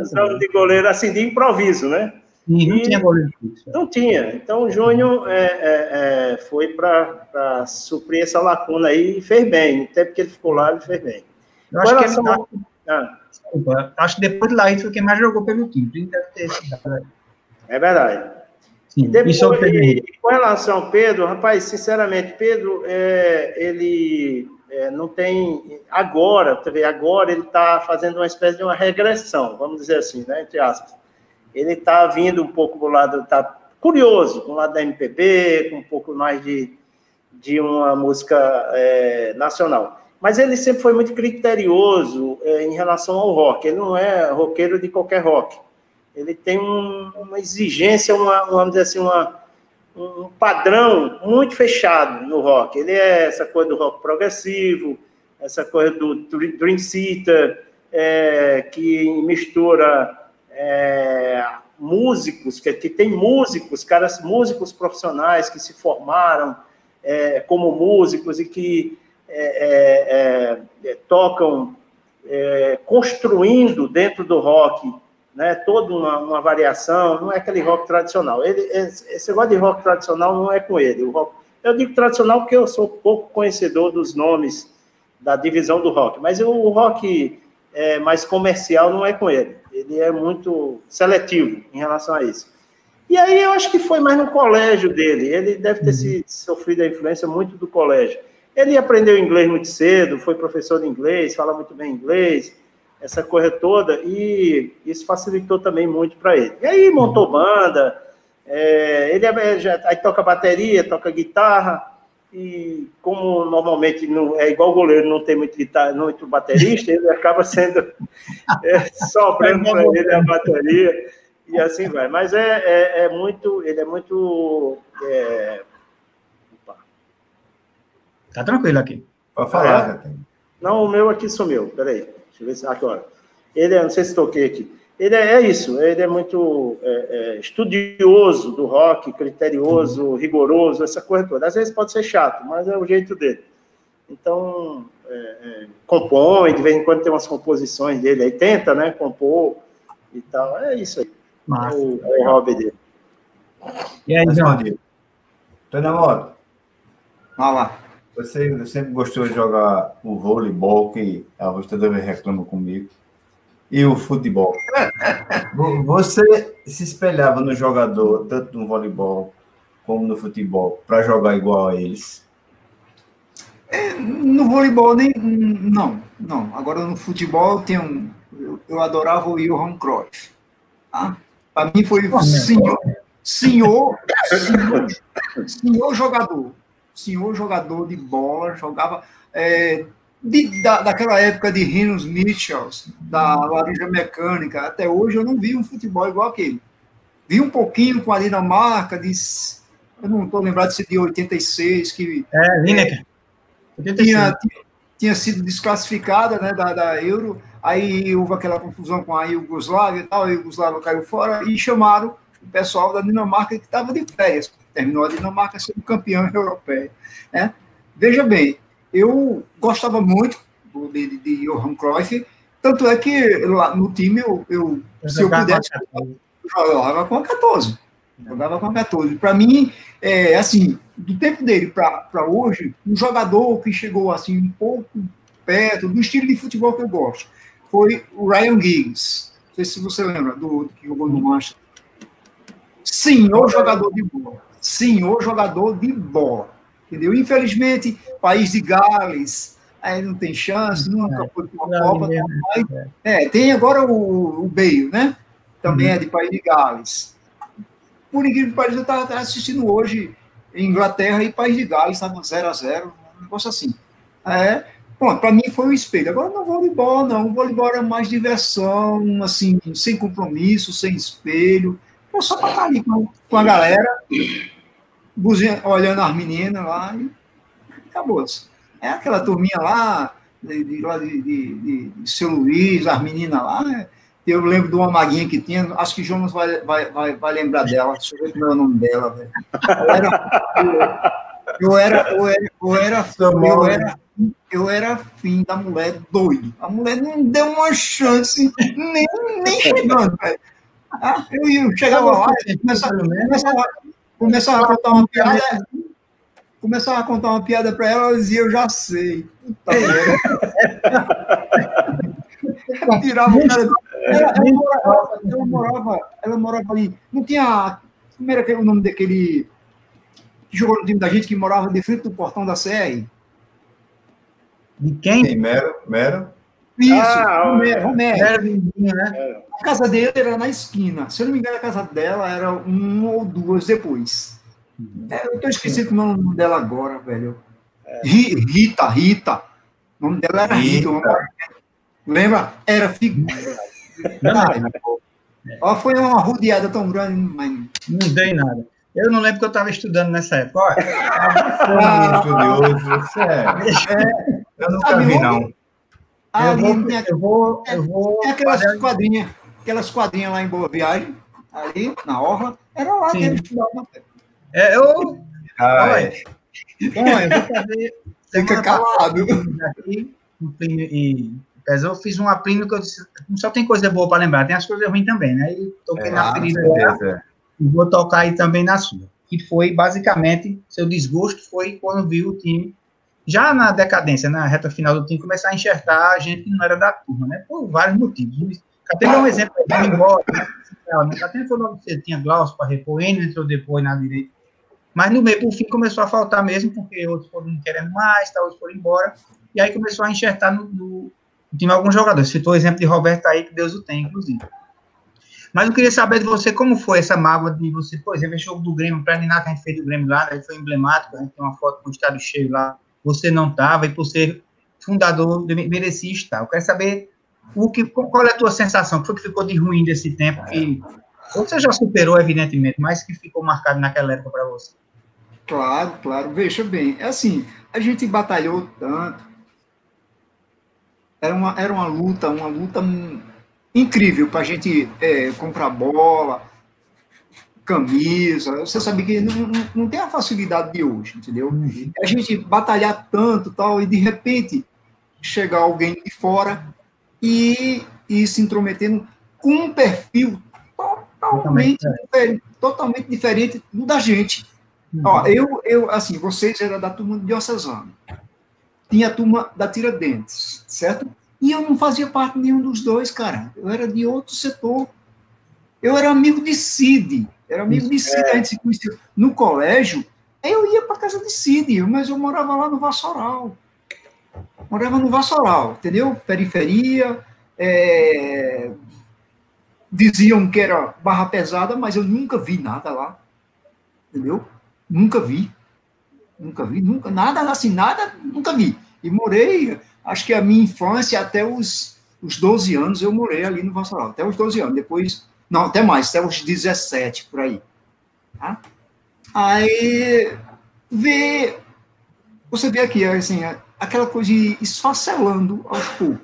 S3: usamos de goleiro, assim, de improviso, né?
S1: E não tinha goleiro fixo.
S3: Não tinha. Então, o Júnior é, é, é, foi para suprir essa lacuna aí e fez bem. Até porque ele ficou lá, ele fez bem.
S1: Eu acho, que, ele, ah. Desculpa, acho que depois de lá, ele foi quem mais jogou pelo time.
S3: É verdade. Sim, depois, e, com relação ao Pedro, rapaz, sinceramente, Pedro, é, ele é, não tem. Agora, agora ele está fazendo uma espécie de uma regressão, vamos dizer assim, né, entre aspas ele está vindo um pouco do lado, está curioso, com o lado da MPB, com um pouco mais de, de uma música é, nacional. Mas ele sempre foi muito criterioso é, em relação ao rock. Ele não é roqueiro de qualquer rock. Ele tem um, uma exigência, uma, vamos dizer assim, uma, um padrão muito fechado no rock. Ele é essa coisa do rock progressivo, essa coisa do Dream Theater, é, que mistura é, músicos, que, que tem músicos, caras, músicos profissionais que se formaram é, como músicos e que é, é, é tocam é, construindo dentro do rock né, toda uma, uma, variação, não é aquele rock tradicional. Ele, esse negócio de rock tradicional não é com ele. Rock, eu digo tradicional porque eu sou pouco conhecedor dos nomes da divisão do rock, mas o rock mais comercial não é com ele ele é muito seletivo em relação a isso. E aí eu acho que foi mais no colégio dele. Ele deve ter se, sofrido a influência muito do colégio. Ele aprendeu inglês muito cedo, foi professor de inglês, fala muito bem inglês, essa coisa toda, e isso facilitou também muito para ele. E aí montou banda, é, ele é, já, aí toca bateria, toca guitarra, e como normalmente não, é igual o goleiro, não tem muito, guitarra, muito baterista, ele acaba sendo é, sobrando para ele a bateria e assim vai. Mas é, é, é muito, ele é muito. É...
S1: Tá tranquilo aqui.
S2: Pode falar.
S3: É. Não, o meu aqui sumiu. Peraí, deixa eu ver se agora. Ele é, não sei se toquei aqui ele é, é, isso, ele é muito é, é, estudioso do rock, criterioso, uhum. rigoroso, essa coisa toda. Às vezes pode ser chato, mas é o jeito dele. Então, é, é, compõe, de vez em quando tem umas composições dele aí, tenta, né, compor e tal. É isso aí. Massa. É o, é o hobby dele.
S2: E aí, João? Tô na moto.
S4: Vai lá.
S2: Você sempre gostou de jogar o voleibol, que a Rosta também reclama comigo e o futebol. Você se espelhava no jogador, tanto no voleibol como no futebol, para jogar igual a eles?
S4: É, no voleibol, nem. Não, não. Agora no futebol, tem um, eu, eu adorava o Johan Cruyff. Tá? Para mim foi o senhor, senhor, senhor, senhor jogador. Senhor jogador de bola, jogava. É, de, da, daquela época de Rinos Mitchells, da Laranja Mecânica, até hoje eu não vi um futebol igual aquele. Vi um pouquinho com a Dinamarca, de, eu não estou lembrado se de 86, que.
S1: É, Lineker.
S4: É, tinha, tinha, tinha, sido desclassificada né, da, da Euro, aí houve aquela confusão com a Iugoslávia e tal, a Iugoslávia caiu fora e chamaram o pessoal da Dinamarca que estava de férias. Terminou a Dinamarca sendo campeã [LAUGHS] europeia. Né? Veja bem, eu gostava muito de, de, Johan Cruyff, tanto é que lá no time eu, eu, eu se eu pudesse, eu jogava com a 14. Jogava com a 14. Para mim, é, assim, do tempo dele para hoje, um jogador que chegou assim um pouco perto do estilo de futebol que eu gosto foi o Ryan Giggs. Não sei se você lembra do, do que jogou no Manchester. Senhor jogador de bola. Senhor jogador de bola. Entendeu? Infelizmente, país de Gales, aí não tem chance, nunca é. foi para uma Copa. Mas, é, tem agora o, o Bale, né? Também uhum. é de país de Gales. Por incrível que pareça, eu estava assistindo hoje Inglaterra e País de Gales, estava 0 a 0 um negócio assim. É, Pronto, para mim foi um espelho. Agora não voleibol, não. O voleibol era mais diversão, assim, sem compromisso, sem espelho. Pô, só para estar ali com, com a galera, olhando as meninas lá e acabou. É aquela turminha lá, de, de, de, de, de seu Luiz, as meninas lá. Né? Eu lembro de uma maguinha que tinha, acho que Jonas vai, vai, vai, vai lembrar dela. Deixa eu ver como é o nome dela, velho. Eu era. Eu era, eu era, eu era, eu era, eu era fim da mulher doido. A mulher não deu uma chance, nem, nem chegando, velho. Ah, eu, eu chegava lá, começava, começava, começava a contar uma piada, começava a contar uma piada para ela, ela dizia, eu já sei. Puta [LAUGHS] ela tirava o cara. Ela, ela, morava, ela, morava, ela morava ali. Não tinha. Como era o nome daquele que jogou no time da gente que morava de frente do portão da CR?
S1: De quem?
S2: Sim, Mero, Mero.
S4: Isso, ah, Romero. Romero. né? A casa dele era na esquina. Se eu não me engano, a casa dela era um ou duas depois. É, eu tô esquecido o nome dela agora, velho. É. Rita, Rita. O nome dela era Rita. Rita. Lembra? Era figura. Ó, foi uma rodeada tão grande, mas...
S1: Não dei nada. Eu não lembro que eu estava estudando nessa época. Olha,
S2: ah, estudioso, você é. é. Eu nunca vi, não.
S4: Ah, eu, vou, tem, eu vou, eu vou. Tem aquelas fazer... quadrinhas, aquelas quadrinhas lá em Boa Viagem, ali, na Orla, era lá Sim. que eles estudavam.
S1: É, eu. Ah, é. Bom, eu vou fazer.
S4: Fica calado.
S1: Aqui, e, eu fiz uma prima que eu disse, só tem coisa boa para lembrar, tem as coisas ruins também, né? E toquei é, na ferida e vou tocar aí também na sua. Que foi, basicamente, seu desgosto foi quando viu o time, já na decadência, na reta final do time, começar a enxertar a gente que não era da turma, né? Por vários motivos. Até um exemplo aí, embora, né? Até foi logo você tinha Glaucio para repor, entrou depois na direita. Mas no meio, por fim, começou a faltar mesmo, porque outros foram querendo mais, tá, outros foram embora. E aí começou a enxertar no, no, time alguns jogadores. Citou o exemplo de Roberto aí, que Deus o tem, inclusive. Mas eu queria saber de você como foi essa mágoa de você, por exemplo, o jogo do Grêmio, para que a gente fez do Grêmio lá, foi emblemático, a gente tem uma foto com o estádio cheio lá, você não estava, e por ser fundador, merecia estar. Eu quero saber o que, qual é a tua sensação, o que foi que ficou de ruim desse tempo, que você já superou, evidentemente, mas que ficou marcado naquela época para você.
S4: Claro, claro. Veja bem, é assim, a gente batalhou tanto, era uma, era uma luta, uma luta incrível para a gente é, comprar bola, camisa. Você sabe que não, não, tem a facilidade de hoje, entendeu? Uhum. A gente batalhar tanto tal, e de repente chegar alguém de fora e, e se intrometendo com um perfil totalmente, totalmente, diferente, totalmente diferente do da gente. Uhum. Ó, eu, eu, assim, vocês eram da turma de diocesano. Tinha a turma da Tiradentes, certo? E eu não fazia parte de nenhum dos dois, cara. Eu era de outro setor. Eu era amigo de Cid. Era amigo de Cid. A gente se conhecia no colégio. Eu ia para casa de Cid, mas eu morava lá no Vassoural. Morava no Vassoural, entendeu? Periferia. É... Diziam que era barra pesada, mas eu nunca vi nada lá. Entendeu? Nunca vi. Nunca vi, nunca, nada assim, nada, nunca vi. E morei acho que a minha infância, até os, os 12 anos, eu morei ali no Vassoural, até os 12 anos. Depois, não, até mais, até os 17, por aí. Tá? Aí, vê, você vê aqui, assim, aquela coisa de esfacelando aos poucos,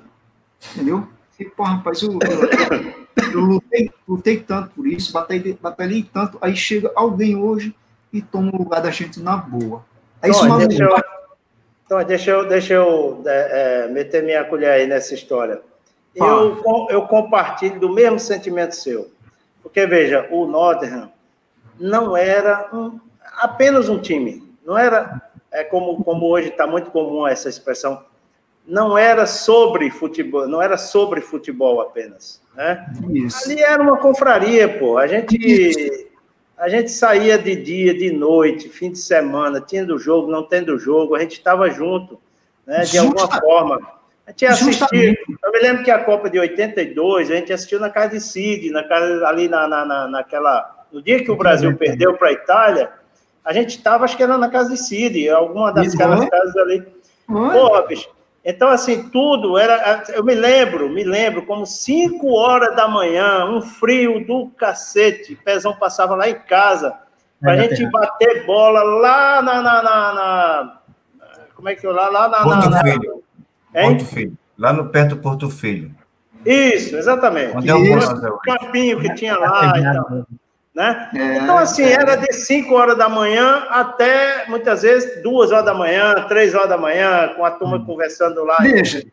S4: entendeu? E, pô, rapaz, eu, eu, eu lutei, lutei, tanto por isso, batalhei, batalhei tanto, aí chega alguém hoje e toma o lugar da gente na boa.
S3: Aí isso Olha, deixa, eu, então, deixa eu, deixa eu é, é, meter minha colher aí nessa história. Eu, eu compartilho do mesmo sentimento seu. Porque, veja, o Nottingham não era um, apenas um time. Não era, é como, como hoje está muito comum essa expressão, não era sobre futebol, não era sobre futebol apenas. Né? Isso. Ali era uma confraria, pô. A gente, a gente saía de dia, de noite, fim de semana, tendo jogo, não tendo jogo, a gente estava junto, né? De alguma forma. A gente assistiu. Eu me lembro que a Copa de 82, a gente assistiu na casa de Cid, na casa, ali na, na, na, naquela. No dia que o Brasil perdeu para a Itália, a gente estava, acho que era na casa de Cid, alguma das casas ali. Porra, bicho. Então, assim, tudo era. Eu me lembro, me lembro, como 5 horas da manhã, um frio do cacete. Pezão passava lá em casa, para a é, gente bater bola lá na, na, na, na, Como é que eu lá? Lá na.
S2: Porto na, Filho. Porto Filho. Lá no perto do Porto Filho.
S3: Isso, exatamente. Onde é o campinho que tinha lá e tal. Né? É, então, assim, é. era de 5 horas da manhã até, muitas vezes, 2 horas da manhã, 3 horas da manhã, com a turma hum. conversando lá. Veja.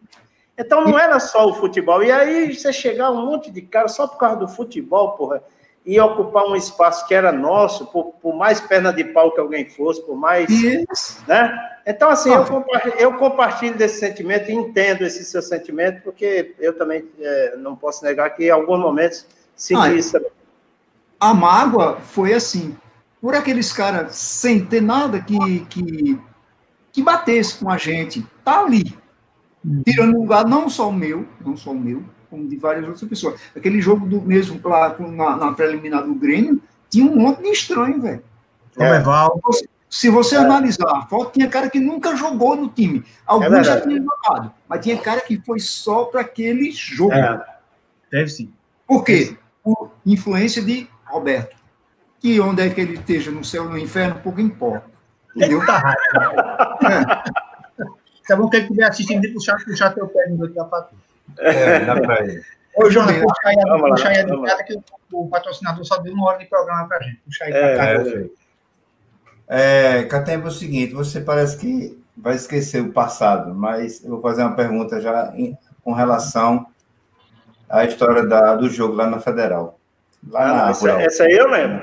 S3: Então, não era só o futebol. E aí, você chegar um monte de cara só por causa do futebol, porra, e ocupar um espaço que era nosso, por, por mais perna de pau que alguém fosse, por mais. Isso. Né? Então, assim, eu compartilho, eu compartilho, desse sentimento e entendo esse seu sentimento, porque eu também é, não posso negar que, em alguns momentos, senti ah, isso
S4: a mágoa foi assim, por aqueles caras sem ter nada que, que, que batesse com a gente, tá ali, tirando lugar não só o meu, não só o meu, como de várias outras pessoas. Aquele jogo do mesmo lá na, na preliminar do Grêmio, tinha um monte de estranho, velho. É. Se você é. analisar a foto, tinha cara que nunca jogou no time. Alguns é já tinham jogado, mas tinha cara que foi só para aquele jogo. É.
S1: Deve sim.
S4: Por quê? Por influência de Roberto, que onde é que ele esteja, no céu ou no inferno, pouco importa. Entendeu? Tá
S1: é. é bom que ele estiver assistindo e puxar, puxar teu pé no meio da fatura.
S2: É, dá pra ir.
S1: Ô, Jonas, puxa aí, vamos puxa aí a educada que o, o, patrocinador só deu uma hora de programa pra gente. Puxa aí é, pra cá.
S2: É, é, Catempo, é o seguinte, você parece que vai esquecer o passado, mas eu vou fazer uma pergunta já em, com relação à história da, do jogo lá na Federal.
S3: Lá ah, na essa, essa, aí eu lembro.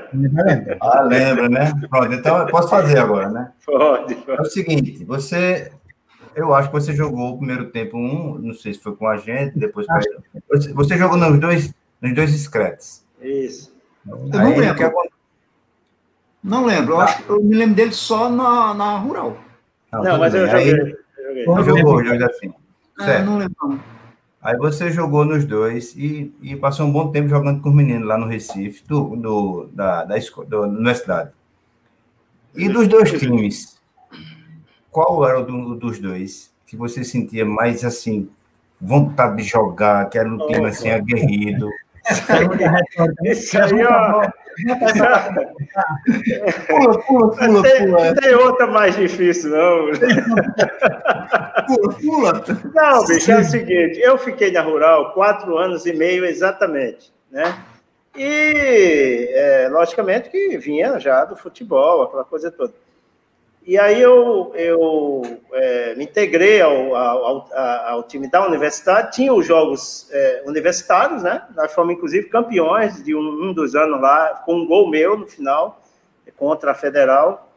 S2: Ah, lembra, né? Pronto, então eu posso fazer agora, né?
S3: Pode, [LAUGHS] pode.
S2: É o seguinte, você. Eu acho que você jogou o primeiro tempo um, não sei se foi com a gente, depois. Você, você jogou nos dois, nos dois discretos.
S3: Isso.
S4: Eu não lembro. Quer... Não lembro, eu, acho, eu me lembro dele só na, na rural.
S3: Não, não mas bem. eu joguei. Aí, eu joguei.
S2: Jogou, jogou assim. É, não lembro. Aí você jogou nos dois e, e, passou um bom tempo jogando com os meninos lá no Recife, do, do, da, da, escola, da universidade. E dos dois times, qual era o do, dos dois que você sentia mais assim, vontade de jogar, que era um time assim aguerrido? [LAUGHS]
S3: Isso aí, ó. Pula, pula, pula, tem, pula. Tem outra mais difícil, não. pula, pula. Não, bicho, é o seguinte, eu fiquei na Rural quatro anos e meio exatamente, né? E, é, logicamente, que vinha já do futebol, aquela coisa toda. E aí eu, eu é, me integrei ao, ao, ao, time da universidade, tinha os jogos é, universitários, né? Nós fomos, inclusive, campeões de um, um, dos anos lá, com um gol meu no final, contra a Federal.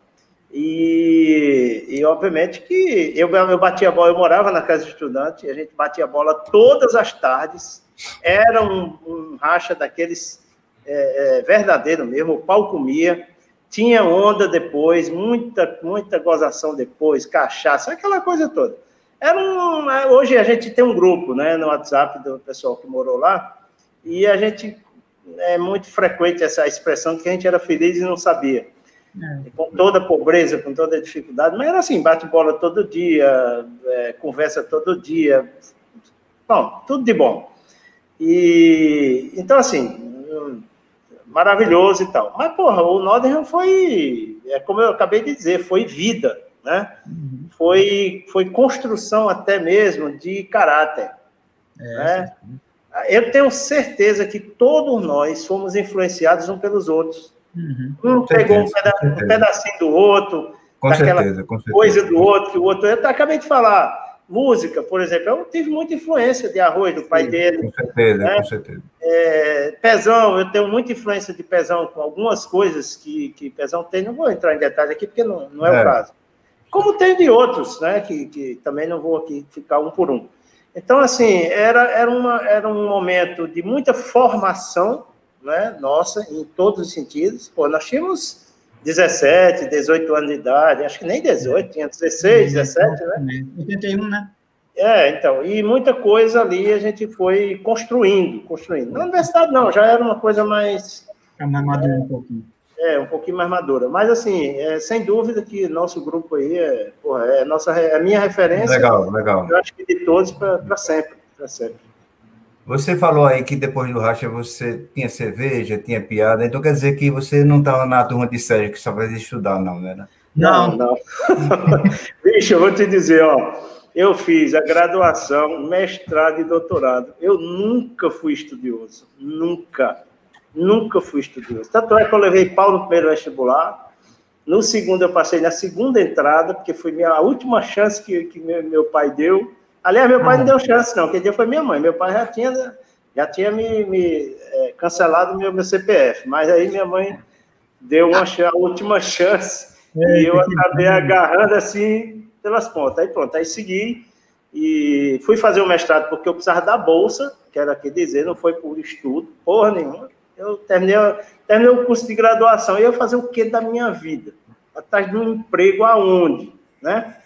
S3: E, e obviamente que eu, eu batia a bola, eu morava na casa de estudante, a gente batia a bola todas as tardes, era um, um racha daqueles é, é verdadeiro mesmo, o pau comia tinha onda depois, muita, muita gozação depois, cachaça, aquela coisa toda. Era um, é, hoje a gente tem um grupo né, no WhatsApp do pessoal que morou lá, e a gente é muito frequente essa expressão que a gente era feliz e não sabia. É. Com toda a pobreza, com toda a dificuldade, mas era assim, bate bola todo dia, é, conversa todo dia, bom, tudo de bom. E então assim, maravilhoso e tal. Mas, porra, o Nottingham foi, é como eu acabei de dizer, foi vida, né? Uhum. Foi, foi construção até mesmo de caráter. É, né? Eu tenho certeza que todos nós fomos influenciados uns pelos outros. Uhum. Um pegou um, peda um, pedacinho do outro,
S2: com daquela certeza, com
S3: coisa do outro, que o outro. Eu acabei de falar, música, por exemplo, eu tive muita influência de Arroz, do pai Sim, dele.
S2: Com certeza, né? com certeza.
S3: É, Pezão, eu tenho muita influência de Pezão com algumas coisas que, que Pezão tem, não vou entrar em detalhe aqui, porque não, não é, é. o caso. Como tem de outros, né, que, que também não vou aqui ficar um por um. Então, assim, era, era, uma, era um momento de muita formação, né, nossa, em todos os sentidos. Pô, nós tínhamos 17, 18 anos de idade, acho que nem 18, tinha 16, 17, né?
S1: 81, né?
S3: É, então, e muita coisa ali a gente foi construindo, construindo. Na universidade não, já era uma coisa mais...
S1: É mais madura um pouquinho.
S3: É, um pouquinho mais madura. Mas, assim, é, sem dúvida que nosso grupo aí é, porra, é, nossa, é a minha referência.
S2: Legal, legal.
S3: Eu acho que de todos para sempre, para sempre.
S2: Você falou aí que depois do racha você tinha cerveja, tinha piada, então quer dizer que você não estava na turma de Sérgio que só fazia estudar, não, né?
S3: Não, não. [LAUGHS] Bicho, eu vou te dizer, ó, eu fiz a graduação, mestrado e doutorado. Eu nunca fui estudioso, nunca, nunca fui estudioso. Tanto é que eu levei pau no primeiro vestibular, no segundo eu passei na segunda entrada, porque foi minha, a última chance que, que meu, meu pai deu, Aliás, meu pai não deu chance, não. Quem deu foi minha mãe. Meu pai já tinha, já tinha me, me é, cancelado meu, meu CPF. Mas aí minha mãe deu uma a última chance é, e eu acabei agarrando assim pelas pontas. Aí pronto, aí segui e fui fazer o mestrado porque eu precisava da bolsa, quero aqui dizer, não foi por estudo, porra nenhuma. Eu terminei, terminei o curso de graduação e ia fazer o que da minha vida? Atrás de um emprego aonde, né?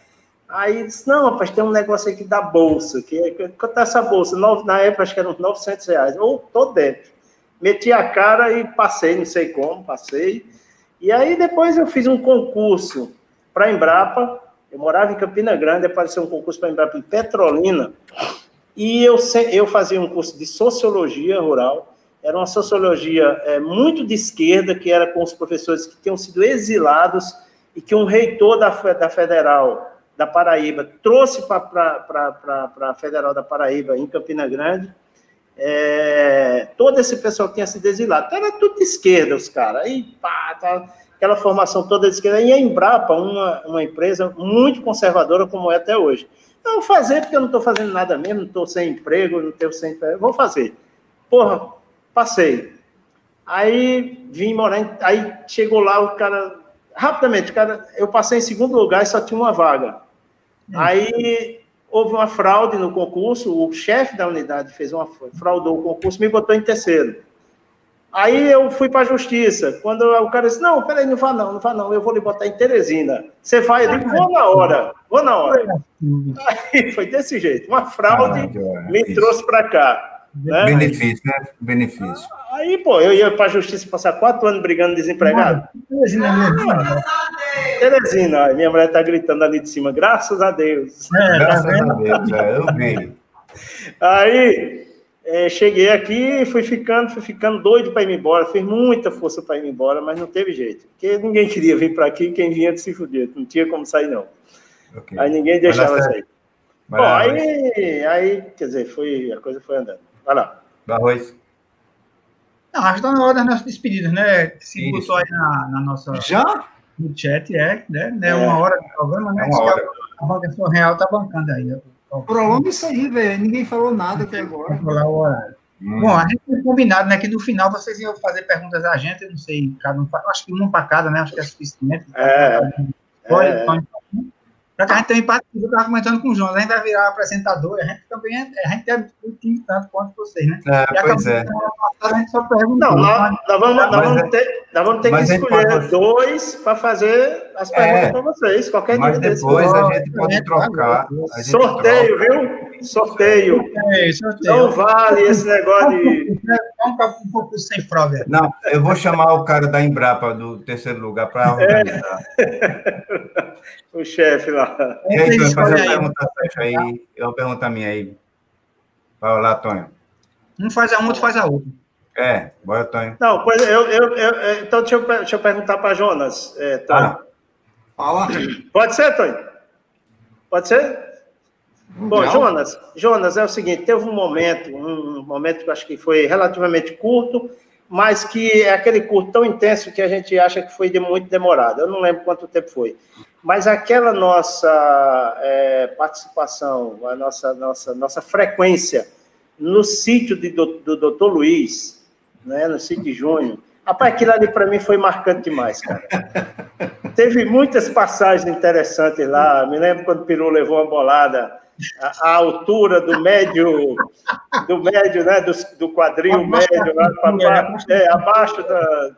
S3: Aí disse, não, rapaz, tem um negócio aqui da bolsa, que é, quanto é essa bolsa? na época, acho que eram 900 reais. Ou tô dentro. Meti a cara e passei, não sei como, passei. E aí depois eu fiz um concurso para a Embrapa. Eu morava em Campina Grande, apareceu um concurso para a Embrapa em Petrolina. E eu, eu fazia um curso de Sociologia Rural. Era uma sociologia é, muito de esquerda, que era com os professores que tinham sido exilados e que um reitor da, da Federal da Paraíba, trouxe para a Federal da Paraíba, em Campina Grande, é, todo esse pessoal que tinha se exilado. Então, era tudo de esquerda, os caras. Aí, pá, tá, aquela formação toda de esquerda. E a Embrapa, uma, uma empresa muito conservadora, como é até hoje. Eu vou fazer, porque eu não estou fazendo nada mesmo, não estou sem emprego, não tenho sem. Vou fazer. Porra, passei. Aí vim morar, aí chegou lá o cara, rapidamente, cara, eu passei em segundo lugar e só tinha uma vaga. Hum. Aí houve uma fraude no concurso, o chefe da unidade fez uma fraudou o concurso, me botou em terceiro. Aí eu fui para a justiça. Quando o cara disse: Não, peraí, não vá não, não vá não, eu vou lhe botar em Teresina. Você vai? Eu digo: Vou na hora, vou na hora. Aí foi desse jeito. Uma fraude ah, me trouxe para cá.
S2: Né? Benefício, né? Benefício.
S3: Aí, pô, eu ia para a justiça passar quatro anos brigando desempregado. Teresina, minha mulher está gritando ali de cima, graças a Deus.
S2: É, graças tá a Deus, é, eu vi.
S3: Aí, é, cheguei aqui, fui ficando, fui ficando doido para ir embora, fiz muita força para ir embora, mas não teve jeito, porque ninguém queria vir para aqui, quem vinha de se fuder, não tinha como sair, não. Okay. Aí ninguém deixava sair. Bom, aí, aí, quer dizer, foi, a coisa foi andando. Vai lá.
S2: Arroz.
S1: Não, acho que está na hora das nossas despedidas, né? Se Isso. botou aí na, na, nossa.
S3: Já?
S1: No chat, é, né? É. Uma hora de programa, né? É uma hora. A Bancação Real está bancando aí.
S4: Prolonga isso aí, velho. Ninguém falou nada até agora.
S1: Falar o horário. Hum. Bom, a gente tinha combinado, né? Que no final vocês iam fazer perguntas a gente, eu não sei, cada um, acho que um para cada, né? Acho que é suficiente.
S3: É.
S1: Pode, é. pode já que a gente também participa, eu estava comentando com o João, a gente vai virar apresentador, a gente também é, a gente é do time tanto quanto vocês, né?
S2: É, e pois é.
S3: Passada, a gente só perguntou. Não, nós, nós, vamos, nós, vamos é- ter, nós vamos ter que escolher pode... dois para fazer as perguntas é, para vocês, qualquer
S2: Mas depois desse. a gente pode trocar.
S3: Gente sorteio, troca. viu? Sorteio. sorteio. Não vale esse negócio de.
S1: Vamos um pouco sem fraude.
S2: Não, eu vou chamar o cara da Embrapa do terceiro lugar para organizar.
S3: É. [LAUGHS] o chefe lá. [LAUGHS]
S2: E aí, Tonho, fazer uma pergunta aí, eu pergunta a minha aí. Vai lá, Tonho.
S1: Um faz a um, outro faz a outra.
S2: É, bora, Tonho.
S3: Não, pois eu, eu, eu então deixa eu, deixa eu perguntar para Jonas, é, Tonho. Ah.
S4: Fala.
S3: Pode ser, Tonho? Pode ser? Bom, Não. Jonas, Jonas, é o seguinte, teve um momento, um momento que eu acho que foi relativamente curto, mas que é aquele curto tão intenso que a gente acha que foi de muito demorado. Eu não lembro quanto tempo foi. Mas aquela nossa é, participação, a nossa, nossa, nossa frequência no sítio de, do, do doutor Luiz, né, no sítio de Junho, rapaz, aquilo ali para mim foi marcante demais, cara. [LAUGHS] Teve muitas passagens interessantes lá. Me lembro quando o Peru levou uma bolada a, a, altura do médio, do médio, né, do, do quadril médio, lá, pra, é, abaixo da,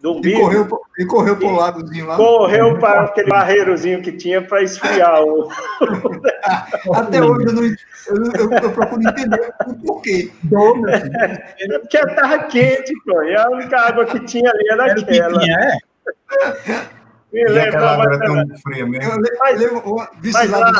S3: do umbigo.
S4: E correu, e correu para o lagozinho lá.
S3: Correu para aquele barreirozinho que tinha para esfriar o. [LAUGHS]
S4: Até hoje eu, não, eu, eu, eu procuro entender o porquê.
S3: É [LAUGHS] porque estava quente, pô, e a única água que tinha ali era, era aquela. Tinha, é?
S2: Me lembro, mas, tão fria mesmo. Eu lembro,
S3: mas lá,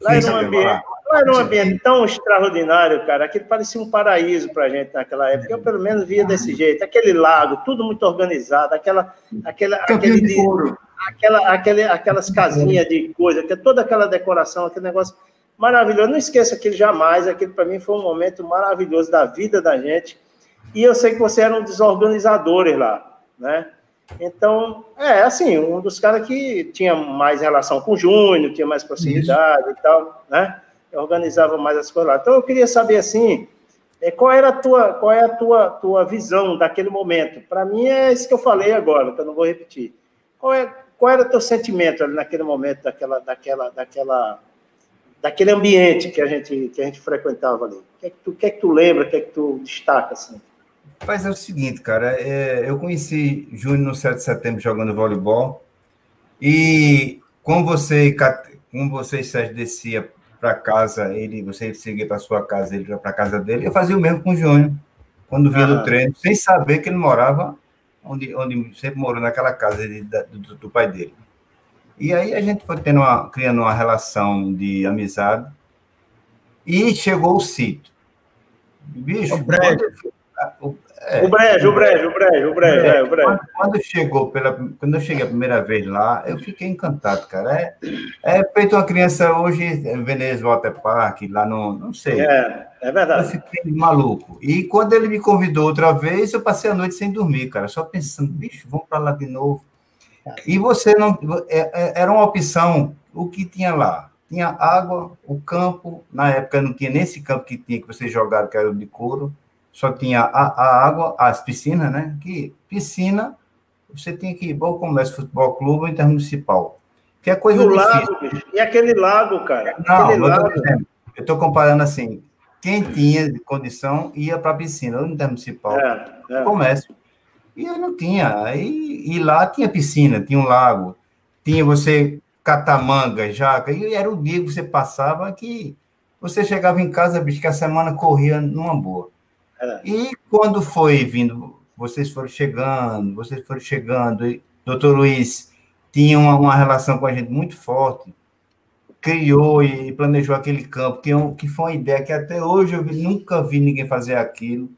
S3: lá era um ambiente. Não era um ambiente tão extraordinário, cara. Aquilo parecia um paraíso para a gente naquela época. Eu, pelo menos, via desse jeito. Aquele lago, tudo muito organizado, aquela, aquela, aquele, de aquela, aquele, aquelas casinhas de coisa, que toda aquela decoração, aquele negócio maravilhoso. Não esqueça aquilo jamais. Aquilo, para mim, foi um momento maravilhoso da vida da gente. E eu sei que você era um dos organizadores lá, né? Então, é assim, um dos caras que tinha mais relação com o Júnior, tinha mais proximidade Isso. e tal, né? Organizava mais as coisas lá. Então eu queria saber assim, é, qual era a tua, qual é a tua, tua visão daquele momento? Para mim é isso que eu falei agora, que eu não vou repetir. Qual é, qual era o teu sentimento ali naquele momento daquela, daquela, daquela, daquele ambiente que a gente que a gente frequentava ali? O que é que tu, que é que tu lembra? O que é que tu destaca assim?
S2: Mas é o seguinte, cara, é, eu conheci Júnior no 7 de setembro jogando voleibol e como você, como você Sérgio, descia para casa, ele, você seguia para sua casa, ele ia para casa dele. Eu fazia o mesmo com o Júnior, quando vinha do treino, sem saber que ele morava onde, onde sempre morou, naquela casa de, do, do, pai dele. E aí a gente foi tendo uma, criando uma relação de amizade e chegou o sítio. Bicho, o,
S3: quando, é, o brejo, o brejo, o brejo, o brejo, é, o brejo.
S2: Quando, quando, chegou pela, quando eu cheguei a primeira vez lá, eu fiquei encantado, cara. É, é feito uma criança hoje, Veneza Water Park, lá no, não sei.
S3: É, é verdade.
S2: Eu fiquei maluco. E quando ele me convidou outra vez, eu passei a noite sem dormir, cara, só pensando, bicho, vamos para lá de novo. E você não, é, é, era uma opção, o que tinha lá? Tinha água, o campo, na época não tinha nem esse campo que tinha que vocês jogaram, que era o de couro só tinha a, a água, as piscinas, né? Que piscina, você tinha que ir ao comércio futebol clube ou intermunicipal. Que é coisa e
S3: o difícil. lago, e aquele lago, cara?
S2: Não,
S3: aquele
S2: eu lago. estou comparando assim, quem tinha condição ia para a piscina, ou intermunicipal, é, é. comércio. E eu não tinha. Aí, e lá tinha piscina, tinha um lago, tinha você catamanga, jaca, e era o dia que você passava que você chegava em casa, bicho, que a semana corria numa boa. É. E quando foi vindo, vocês foram chegando, vocês foram chegando, e doutor Luiz tinha uma, uma, relação com a gente muito forte, criou e planejou aquele campo, que, é que foi uma ideia que até hoje eu vi, nunca vi ninguém fazer aquilo,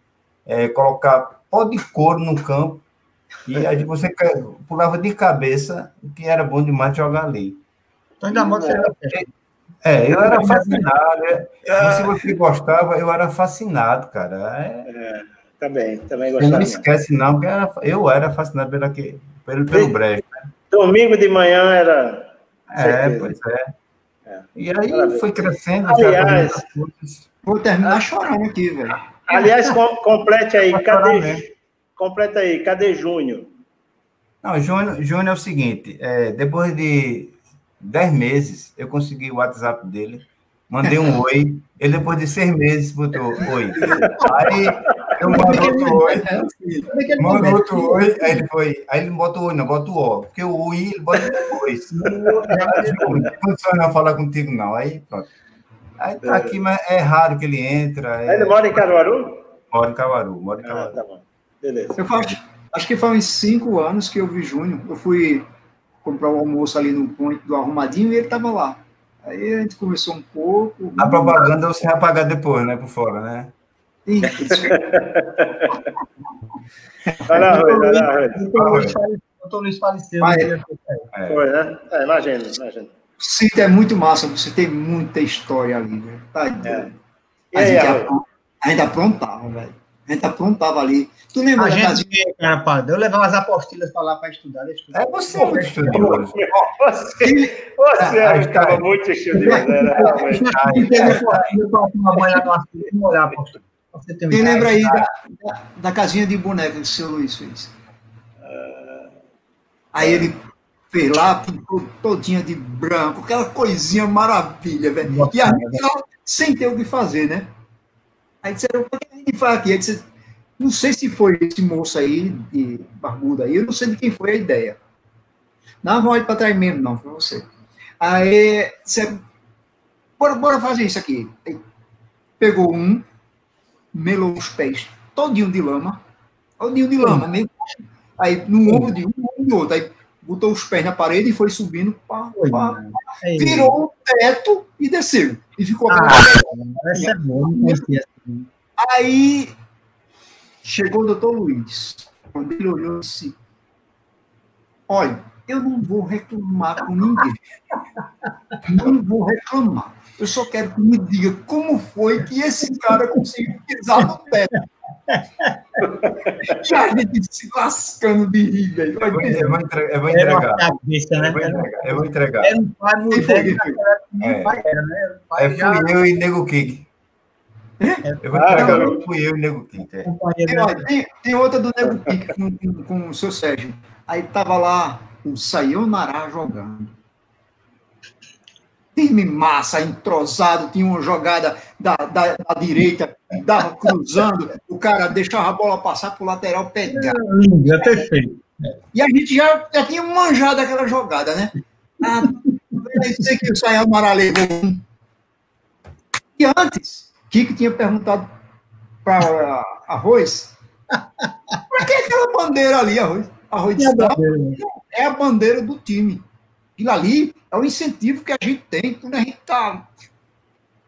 S2: é, colocar pó de couro no campo, e aí você pulava de cabeça, que era bom demais jogar ali.
S1: Então, ainda modo,
S2: é, eu era fascinado. É, se você gostava, eu era fascinado, cara. É,
S3: é também, também gostava.
S2: Não esquece, não, porque era, eu era fascinado pelo, pelo, pelo brejo. Né?
S3: Domingo de manhã era.
S2: É, pois é. é. E aí Maravilha. foi crescendo.
S3: Aliás,
S4: vou terminar chorando aqui, velho.
S3: Aliás, com, complete aí, cadê? Completa aí, cadê Júnior?
S2: Não, Júnior, Júnior é o seguinte, é, depois de dez meses, eu consegui o WhatsApp dele, mandei um oi, ele depois de seis meses botou oi. Aí eu mando outro oi, mando outro oi, aí ele foi, aí ele bota o oi, não, bota o ó, porque o oi ele bota depois. [LAUGHS] Não não falar contigo, não. Aí pronto. Aí tá aqui, mas é raro que ele entra.
S3: É... Ele mora em Caruaru?
S2: Mora em Caruaru, mora em Caruaru. Ah, tá bom.
S4: Beleza. Eu acho, acho que foi uns cinco anos que eu vi Júnior. Eu fui comprar o almoço ali no ponto do Arrumadinho e ele estava lá. Aí a gente conversou um pouco.
S2: A propaganda você vai pagar depois, né? Por fora, né? [LAUGHS]
S3: Isso. vai lá, Rui, vai lá, Rui.
S1: Doutor Luiz faleceu.
S3: Né? É. Foi, né? É, imagina, imagina. O
S4: sítio é muito massa, você tem muita história ali, velho. Tá
S3: é.
S4: a, gente a gente aprontava, velho. A gente aprontava ali. Tu lembra
S1: A gente,
S4: casinha?
S1: cara, padre, eu levava as apostilhas para lá para estudar. estudar.
S2: É você muito estudioso.
S3: Você, você
S2: Ah,
S3: estava
S2: tá.
S3: muito estudioso, né, realmente.
S1: Eu tenho apostilha para tomar banho lá no açude e molhar a apostila. Pra Você ter uma
S4: Quem lembra aí da, da, da casinha de boneca que o seu Luiz fez? Aí ele fez lá, pintou todinha de branco, aquela coisinha maravilha, velho. E a gente sem ter o que fazer, né? Aí disseram, o que a gente faz aqui? Aí disse, não sei se foi esse moço aí, de barbudo aí, eu não sei de quem foi a ideia. Não, vão ir para trás mesmo, não, foi você. Aí, você, bora, bora fazer isso aqui. Aí, pegou um, melou os pés todinho de lama, todinho de lama, meio Aí no ombro de um, no outro. Aí botou os pés na parede e foi subindo, pá, pá.
S1: É
S4: virou o teto e desceu. E ficou
S1: Ah, essa é boa, não conhecia.
S4: Aí chegou o doutor Luiz. Quando ele olhou, disse: Olha, eu não vou reclamar com ninguém. Não vou reclamar. Eu só quero que me diga como foi que esse cara conseguiu pisar no teto. [LAUGHS] E a gente se lascando de rir, velho.
S2: Eu vou, eu vou entre- eu vou entregar.
S1: cabeça, né?
S2: Eu vou entregar. Eu vou entregar.
S1: Era um pai
S4: foi?
S2: É.
S1: pai era, né? Era um pai
S2: É,
S1: já
S2: fui eu e Nego Kik. Eu vou
S3: Ah,
S2: entregar.
S3: eu-
S2: Fui eu e Nego Kik. é.
S4: Tem,
S1: né?
S4: tem, tem outra do Nego Pique com, com, com o seu Sérgio. Aí tava lá o Sayonara jogando. Time massa, entrosado, tinha uma jogada da, da, da direita, dava cruzando, o cara deixava a bola passar pro lateral pegar.
S1: Lindo, é perfeito.
S4: E a gente já, já tinha manjado aquela jogada, né? Ah, sei que o levou um. E antes, Kiko tinha perguntado para Arroz, por que aquela bandeira ali, Arroz? Arroz disse, "Não, é a bandeira do time. Aquilo ali é o incentivo que a gente tem quando a gente está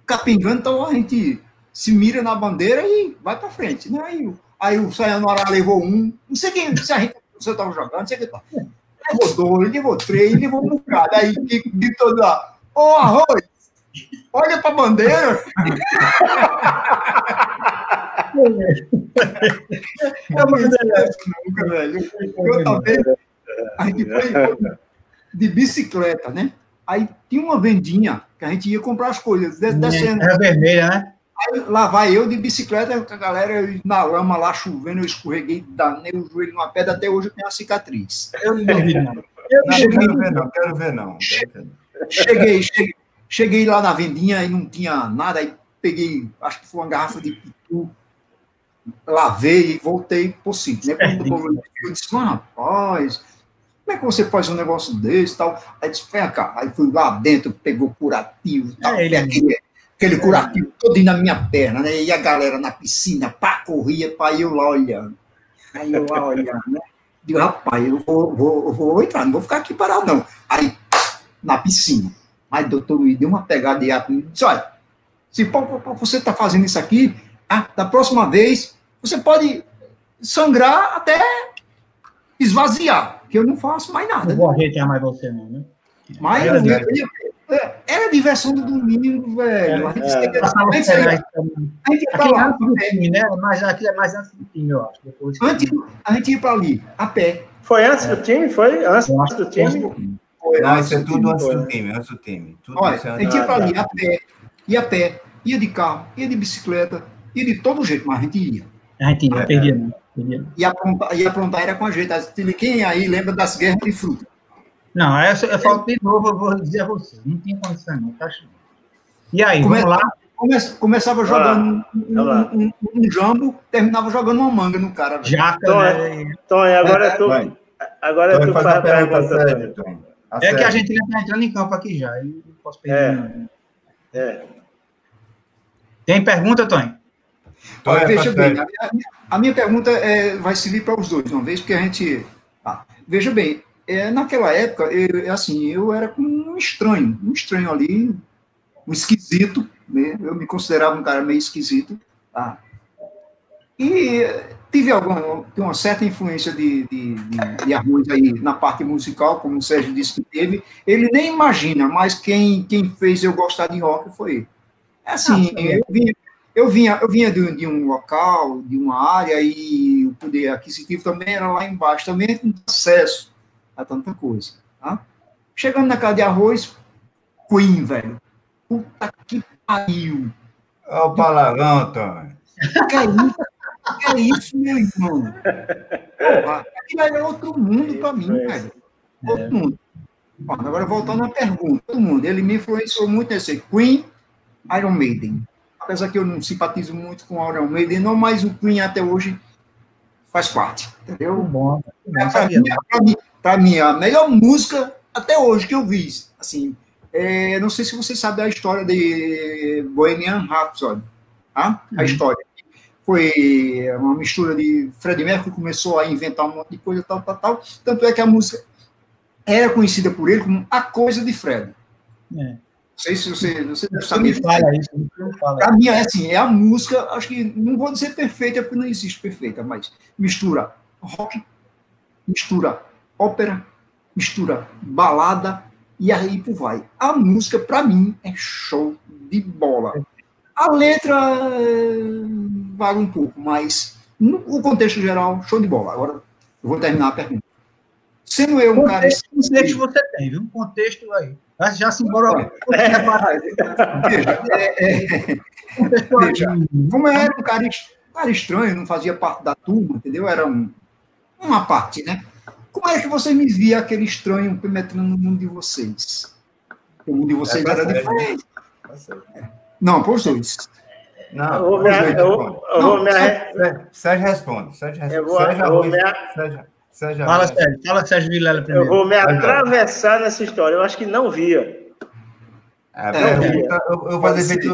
S4: capingando, então a gente se mira na bandeira e vai para frente. Né? Aí, o- aí o Sayonara levou um, não sei quem, se a gente estava jogando, não sei o que tá. Levou dois, levou três, levou um bocado. Aí gritou lá, ô Arroz, olha para a bandeira. Eu não esqueço nunca, velho. Outra vez, a gente foi de bicicleta, né? Aí tinha uma vendinha que a gente ia comprar as coisas, des- descendo.
S1: Era vermelha, né?
S4: Aí lá vai eu de bicicleta com a galera eu na lama lá chovendo, eu escorreguei, danei o joelho numa pedra, até hoje eu tenho uma cicatriz.
S1: Eu não duvido, não. Eu
S2: Não,
S4: cheguei-
S2: quero ver não, quero ver não.
S4: Cheguei, cheguei, cheguei lá na vendinha e não tinha nada, aí peguei, acho que foi uma garrafa de pitu, lavei e voltei por cima. Né? Quando doutor eu disse, mas rapaz, como é que você faz um negócio desse e tal? Aí disse, vem cá. Aí fui lá dentro, pegou curativo, tal,
S1: É, ele-
S4: aquele, aquele curativo todo na minha perna, né? E a galera na piscina, pá, corria, pá, eu lá olhando. Aí eu lá olhando, né? Digo, rapaz, eu vou, vou, vou entrar, não vou ficar aqui parado, não. Aí, na piscina. Aí, doutor Luiz deu uma pegada de e disse, olha, se você está fazendo isso aqui, ah, da próxima vez, você pode sangrar até esvaziar, que eu não faço mais nada.
S1: Não vou arretar mais você, não, né?
S4: Mas
S1: É
S4: eu-
S1: verdade.
S4: eu- eu- era a diversão do domingo, velho. A gente,
S3: É,
S4: a gente ia
S1: é
S4: lá,
S1: antes do time, né? Mas aquilo é mais antes do time, eu acho. Depois
S4: antes, a gente ia para ali, a pé.
S3: Foi antes do time? Foi antes do time?
S2: Não, isso é tudo antes
S3: Foi,
S2: do
S3: né?
S2: time, antes do time. Tudo
S4: Olha,
S2: é
S4: a gente ia para ali, a pé, ia a pé, ia de carro, ia de bicicleta, ia de todo jeito, mas a gente ia.
S1: A gente não perdia, não. Perdia.
S4: E aprontar, e aprontar era com a gente. Quem aí lembra das guerras de fruta?
S1: Não, aí eu, eu falo de novo, eu vou dizer a você. Não tinha condição, não, tá achando. E aí,
S4: Come-
S1: vamos lá?
S4: Come- Começava jogando um, um, um- um jambo, terminava jogando uma manga no cara. velho.
S1: Jaca,
S3: Então,
S1: né?
S3: Tony, agora é tu,
S2: Vai.
S3: agora é
S2: Então,
S3: tu
S2: faz
S3: faz
S2: a pergunta
S3: pergunta.
S2: séria, Tom. A
S1: É que
S2: sério.
S1: a gente já está entrando em campo aqui já. aí não posso perder.
S3: É. É.
S1: Tem pergunta, Tony?
S4: Olha,
S2: é
S4: veja bem, a minha, a minha pergunta é, vai servir para os dois, uma vez, porque a gente. tá. Veja bem, é, naquela época, eu, assim, eu era um estranho, um estranho ali, um esquisito, né? eu me considerava um cara meio esquisito. Tá? E tive alguma, tem uma certa influência de, de, de, de Arrues aí na parte musical, como o Sérgio disse que teve. Ele nem imagina, mas quem, quem fez eu gostar de rock foi ele. É assim,
S1: Ah,
S4: eu, vinha, eu vinha, eu vinha de, de, um local, de uma área, e o poder aquisitivo também era lá embaixo, também com acesso a tanta coisa. Tá? Chegando na casa de arroz, Queen, velho. Puta que pariu.
S2: Olha o palavrão, Antônio.
S4: Que é isso? Que é isso, meu irmão? Porra, aquilo é outro mundo para mim, velho. Outro é. mundo. Bom, agora, voltando à pergunta, todo mundo, ele me influenciou muito nesse Queen, Iron Maiden. Apesar que eu não simpatizo muito com Iron Maiden, não, mas o Queen até hoje faz parte, entendeu? Bom, é, para mim, para mim, a melhor música até hoje que eu vi, assim, é, não sei se você sabe a história de Bohemian Rhapsody, tá? A uhum. história. Foi uma mistura de Freddie Mercury começou a inventar um monte de coisa, tal, tal, tal. Tanto é que a música era conhecida por ele como a coisa de Fred. É. Não sei se você, você deve saber. Fala isso, Para mim, é assim, é a música, acho que não vou dizer perfeita, porque não existe perfeita, mas mistura rock, mistura ópera, mistura balada, e aí por vai. A música, para mim, é show de bola. A letra eh, vale um pouco, mas no contexto geral, show de bola. Agora, eu vou terminar a pergunta. Sendo eu um cara.
S1: Que contexto você tem, viu? Um contexto aí. Já se embora. É,
S4: veja, é, é, veja, como era um cara, um cara estranho, não fazia parte da turma, entendeu? Era um, uma parte, né? Como é que você me via aquele estranho penetrando no mundo de vocês? O mundo de vocês é, era diferente. Não, por dois.
S2: Não, eu vou me, eu, eu não, vou me Sérgio responde. Sérgio responde. Eu vou, Sérgio, eu vou me...
S1: Sérgio, Sérgio fala, Sérgio. Fala, Sérgio Vilela
S3: primeiro. Eu vou me atravessar nessa história. Eu acho que não via.
S2: É, é, eu, vou fazer feito,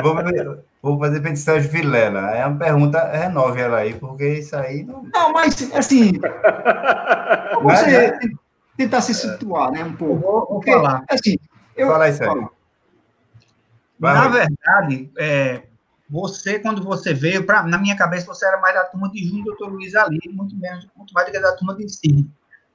S2: vou, vou fazer feito Sérgio Vilela. É uma pergunta, renove ela aí, porque isso aí não.
S4: Não, mas assim. [LAUGHS] você é, tentar se situar, né? Um pouco.
S1: Vou, vou falar.
S4: Assim, eu,
S2: Fala aí, Sérgio.
S1: Na verdade, é, você, quando você veio, pra, na minha cabeça, você era mais da turma de Júnior Doutor Luiz ali, muito menos, muito mais do que da turma de Cid.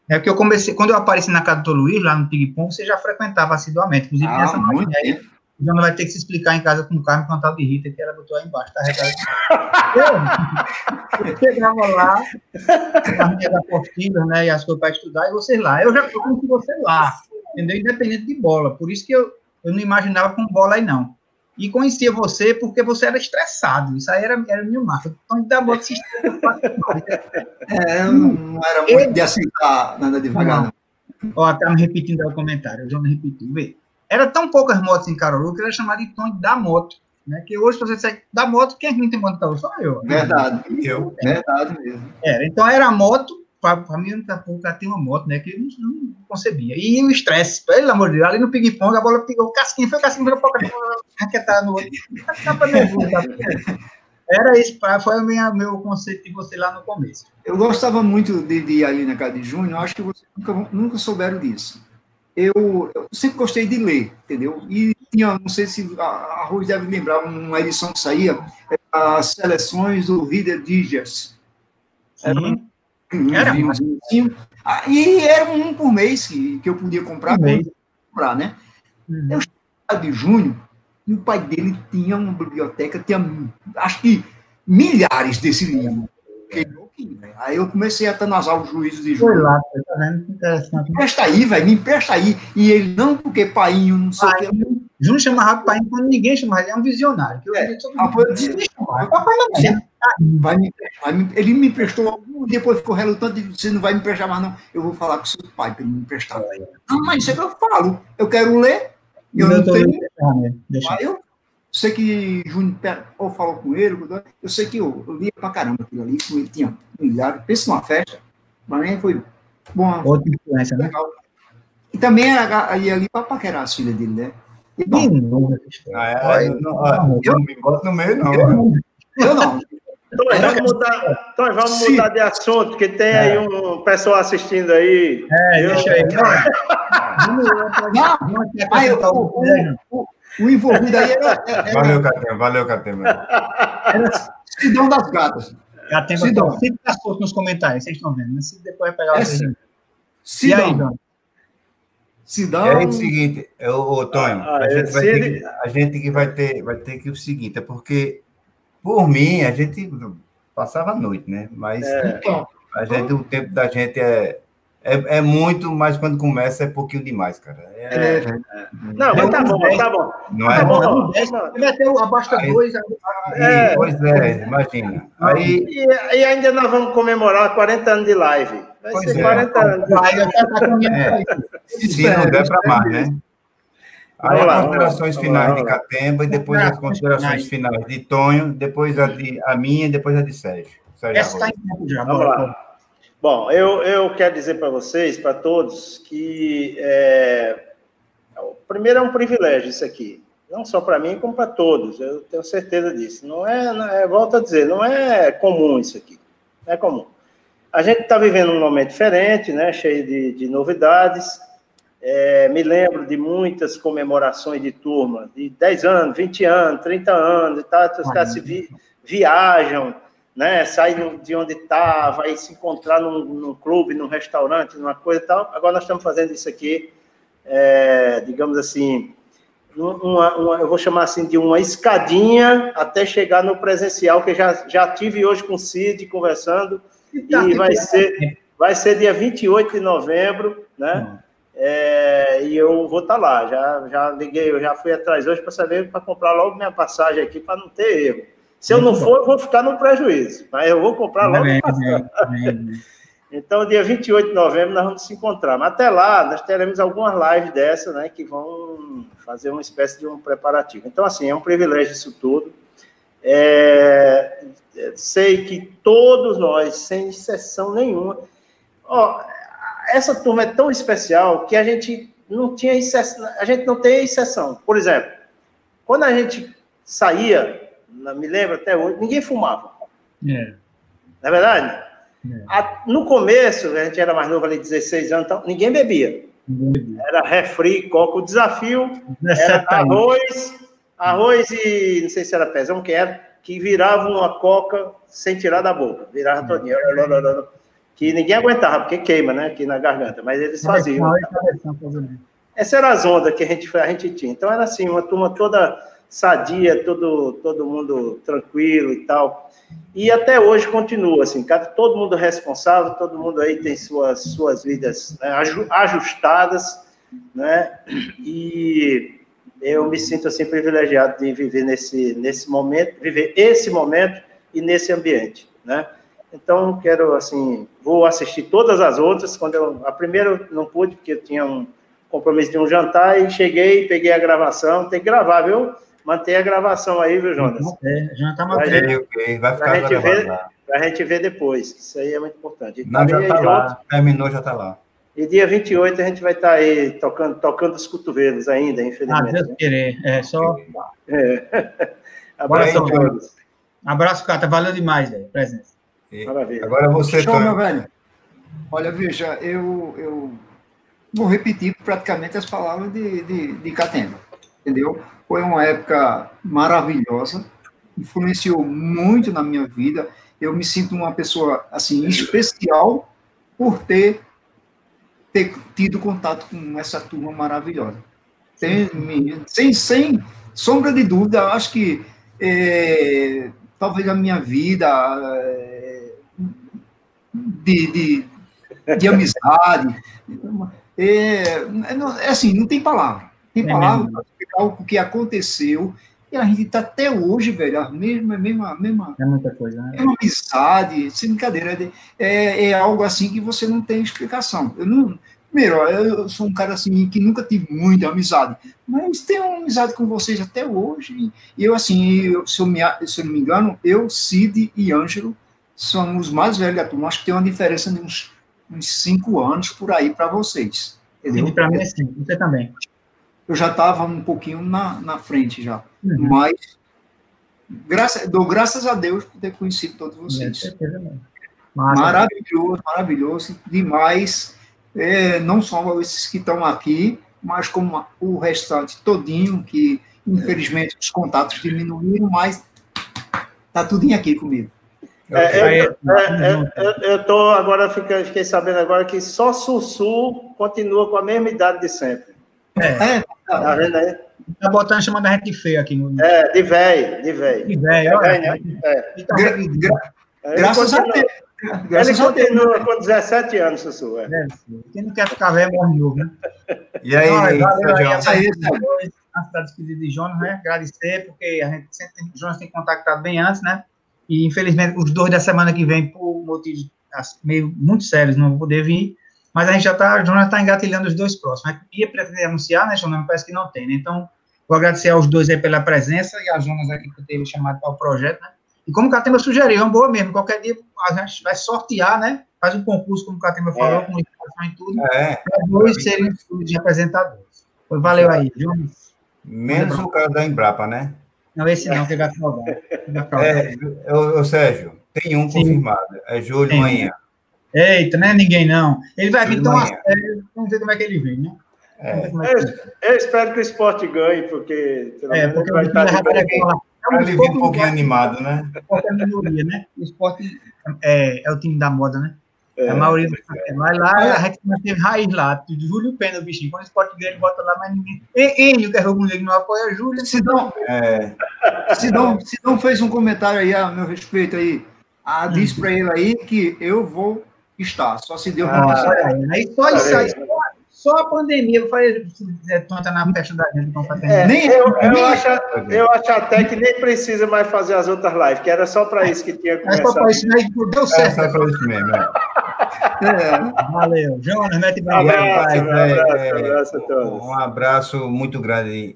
S1: É que eu comecei, quando eu apareci na casa do Doutor Luiz, lá no Ping Pong, você já frequentava assiduamente, inclusive ah, nessa muito aí, então vai ter que se explicar em casa com o Carmen com a tal de Rita, que ela botou aí embaixo, tá [LAUGHS] eu, chegava lá, as minhas apostilas, né, e as coisas para estudar, e vocês lá. Eu já conheci você lá, entendeu? Independente de bola. Por isso que eu, eu não imaginava com bola aí, não. E conhecia você porque você era estressado. Isso aí era, era meu marco. Então, da bota se
S4: É, eu não era muito eu, de aceitar nada devagar, não.
S1: Ó, tá me repetindo o comentário. Eu já me repeti. Vê. Era tão poucas motos em Caruaru que era chamado de Tony da moto. Né? Que hoje, você sai da moto, quem é que não tem moto Só eu.
S4: Verdade. Eu. Verdade mesmo.
S1: Era. Então, era a moto para mim, daqui a pouco tem uma moto, né? Que eu não, não concebia. E o estresse, pelo amor de Deus, ali no ping-pong, a bola pegou o casquinho, foi o casquinho, virou para raquetar no outro. Era isso, foi o meu, meu conceito de você lá no começo.
S4: Eu gostava muito de, de ir ali na casa de Júnior, acho que vocês nunca, nunca souberam disso. Eu, eu, sempre gostei de ler, entendeu? E tinha, não sei se a, a Rose deve lembrar, uma edição que saía, as seleções do Reader Digest. Era um era um ah, E era um por mês que, que eu podia comprar, um comprar, né? Uhum. Eu estava de junho e o pai dele tinha uma biblioteca, tinha acho que milhares desse livro. Aí eu comecei a tanazar os juízos de junho. Foi lá, tá vendo? Interessante. Me empresta aí, velho, me empresta aí. E ele, não, porque painho, não sei o que.
S1: Júnior chamava painho quando ninguém chamava, ele é um visionário. Que eu, é,
S4: eu, eu, vai me, vai me, ele me emprestou, depois ficou relutante, você não vai me emprestar mais, não. Eu vou falar com seu pai para ele me emprestar. Não, mas isso é que eu falo. Eu quero ler, eu não, não tenho. Né? Deixa. eu sei que Júnior ou falou com ele, eu sei que eu, eu lia pra caramba aquilo ali, ele tinha milhares. Pensa numa festa, mas nem foi bom. Outra influência, né? E também ia ali para paquerar as filhas dele, né? E, bom,
S2: ah, é, eu, não, eu, não me boto no meio, não. Eu,
S3: eu não. Então, vamos mudar, então, vamos mudar de assunto, porque tem é. aí um pessoal assistindo aí.
S1: É, eu... deixa aí. [LAUGHS]
S4: Não, o, o, envolvido aí era. era
S2: valeu, Catema, valeu, Catema.
S4: Era Sidão das Gatas.
S1: Catema, Sidão. Fica as nos comentários, vocês estão vendo. Né? Se depois vai pegar o Sidão.
S4: E aí?
S2: Se dá é o seguinte, o Tonho, ah, a, gente vai ter, a gente que vai ter, vai ter que o seguinte, é porque, por mim, a gente passava a noite, né? Mas é. a gente, o tempo da gente é, é, é, muito, mas quando começa é pouquinho demais, cara. É, é, é.
S3: Não, mas tá bom, tá bom.
S2: Não é?
S3: Tá
S2: bom.
S1: Meteu abaixo dois.
S2: É. Pois é, imagina. Aí...
S3: E, e, ainda nós vamos comemorar 40 anos de live. Vai pois ser 40 anos.
S2: Se não der para mais, né? Aí as considerações finais de Catemba e depois as considerações finais de Tonho, depois a, de, a minha e depois a de Sérgio. Sérgio
S3: Essa está em tempo já. Vamos lá. Bom, eu, eu quero dizer para vocês, para todos, que é, primeiro é um privilégio isso aqui. Não só para mim, como para todos. Eu tenho certeza disso. Não é, não é, volto a dizer, não é comum isso aqui. Não é comum. A gente está vivendo um momento diferente, né, cheio de, de novidades. É, me lembro de muitas comemorações de turma, de 10 anos, 20 anos, 30 anos e tal. Os caras se vi, viajam, né? Saem de onde está, vai se encontrar num, num, clube, num restaurante, numa coisa e tal. Agora nós estamos fazendo isso aqui, é, digamos assim, uma, uma, eu vou chamar assim de uma escadinha até chegar no presencial, que já, já tive hoje com o Cid conversando, e, tá, e vai, ser, vai ser dia 28 de novembro, né? Hum. É, e eu vou estar tá lá. Já, já liguei, eu já fui atrás hoje para saber, para comprar logo minha passagem aqui, para não ter erro. Se eu não for, eu vou ficar no prejuízo, mas eu vou comprar logo. É, é, [LAUGHS] então, dia 28 de novembro, nós vamos se encontrar. Mas até lá, nós teremos algumas lives dessa, né, que vão fazer uma espécie de um preparativo. Então, assim, é um privilégio isso tudo. É, sei que todos nós, sem exceção nenhuma, ó, essa turma é tão especial que a gente não tinha exceção, a gente não tem exceção. Por exemplo, quando a gente saía, me lembro até hoje, ninguém fumava. É. Não é verdade? É. A, no começo, a gente era mais novo ali, 16 anos, então, ninguém bebia. Era refri, coco. O desafio era arroz, arroz e não sei se era pezão que era, que virava uma coca sem tirar da boca, virava todinha que ninguém aguentava, porque queima, né, aqui na garganta, mas eles faziam. Essa era as ondas que a gente, a gente tinha. Então era assim, uma turma toda sadia, todo, todo mundo tranquilo e tal. E até hoje continua assim, todo mundo responsável, todo mundo aí tem suas, suas vidas né, ajustadas, né? E eu me sinto assim privilegiado de viver nesse, nesse momento, viver esse momento e nesse ambiente, né? Então, quero, assim, vou assistir todas as outras. Quando eu, a primeira não pude, porque eu tinha um compromisso de um jantar, e cheguei, peguei a gravação. Tem que gravar, viu? Manter a gravação aí, viu, Jonas?
S1: É, já tá mantendo.
S3: Vai ficar gente, ver, pra gente ver depois. Isso aí é muito importante.
S2: Não, já tá lá. Terminou, já tá lá.
S3: E dia 28 a gente vai estar tá aí tocando, tocando os cotovelos ainda, infelizmente. Ah, Deus
S1: né? querer. É, só...
S3: É. Abraço a todos.
S1: Abraço, Cata. Valeu demais, velho, presença.
S2: Maravilha. Agora você,
S4: Show, meu velho. Olha, veja, eu, eu vou repetir praticamente as palavras de, de, de Catena, entendeu? Foi uma época maravilhosa, influenciou muito na minha vida. Eu me sinto uma pessoa, assim, especial por ter, ter tido contato com essa turma maravilhosa. Tem, sem, sem sombra de dúvida, acho que é, talvez a minha vida... É, de, de, de amizade. É, é, assim, não tem palavra. Tem é palavra para explicar o que aconteceu. E a gente está até hoje, velho, a mesma, mesma, mesma,
S1: é muita coisa, né?
S4: mesma amizade, sem brincadeira. É, é algo assim que você não tem explicação. Eu não, primeiro, eu sou um cara assim que nunca tive muita amizade, mas tenho uma amizade com vocês até hoje. E eu, assim, eu, se, eu me, se eu não me engano, eu, Cid e Ângelo, somos os mais velhos da turma. Acho que tem uma diferença de uns, uns cinco anos por aí para vocês.
S1: Entendeu? Para mim é cinco, você também.
S4: Eu já estava um pouquinho na, na frente já. Uhum. Mas graça, dou graças a Deus por ter conhecido todos vocês. maravilhoso, maravilhoso, demais. É, não só esses que estão aqui, mas como o restante todinho, que infelizmente os contatos diminuíram, mas tá tudinho aqui comigo.
S3: É, eu, é, estou agora, fiquei, fiquei sabendo agora que só Sussu continua com a mesma idade de sempre.
S1: É. Tá vendo aí? Tá botando chamando a gente de feio aqui. No...
S3: É, de velho, de velho. De velho, olha. Né? É. Tá Graças a Deus. Ele continua com 17 anos, Sussu. É. É,
S1: quem não quer ficar velho morre novo, né?
S2: E aí, então, aí, valeu aí,
S1: aí, antes da despedida de Jonas, né? Agradecer, porque a gente sempre tem, Jonas tem contactado bem antes, né? E infelizmente os dois da semana que vem, por motivos meio muito sérios, não vão poder vir. Mas a gente já está, Jonas está engatilhando os dois próximos. A ia pretender anunciar, né, Jonas? Parece que não tem, né? Então, vou agradecer aos dois aí pela presença e a Jonas aqui por ter chamado para o projeto, né? E como o Catema sugeriu, é uma boa mesmo. Qualquer dia a gente vai sortear, né? Faz um concurso, como o Catema falou, é. com informação e tudo. É. Para dois serem de apresentadores. Valeu aí, Jonas.
S2: Menos o cara da Embrapa, né?
S1: Não, esse não, que vai
S2: provar. É, o, Sérgio, tem um Sim. confirmado. É Júlio Sim. Manhã.
S1: Eita, não é ninguém, não. Ele vai vir tão a sério, vamos ver como é que ele vem, né?
S3: É. É eu, eu, espero que o esporte ganhe, porque.
S1: É, porque vai estar
S2: ele vem um pouquinho animado, né?
S1: O esporte é a minoria, né? O esporte é, é o time da moda, né? É, a maioria do é. Mas lá a gente manteve raiz lá. Júlio Pena, o bichinho. Quando o esporte ganha, ele bota lá, mas ninguém. Enio, que é jogo negro, não apoia Júlio.
S4: Sidão, é. Sidão, Sidão fez um comentário aí a meu respeito aí. Ah, diz para ele aí que eu vou estar, só se Deus
S1: ah, não Aí só isso aí, só a pandemia, eu falei, é, tonta na festa da gente.
S3: É, nem, eu, eu, nem, acho, eu acho até que nem precisa mais fazer as outras lives, que era só para isso que tinha começado. É só para isso
S1: mesmo, deu certo. É só para isso mesmo, é. é. Valeu. Jonas, mete
S2: um abraço, um abraço, é, abraço a todos. Um abraço muito grande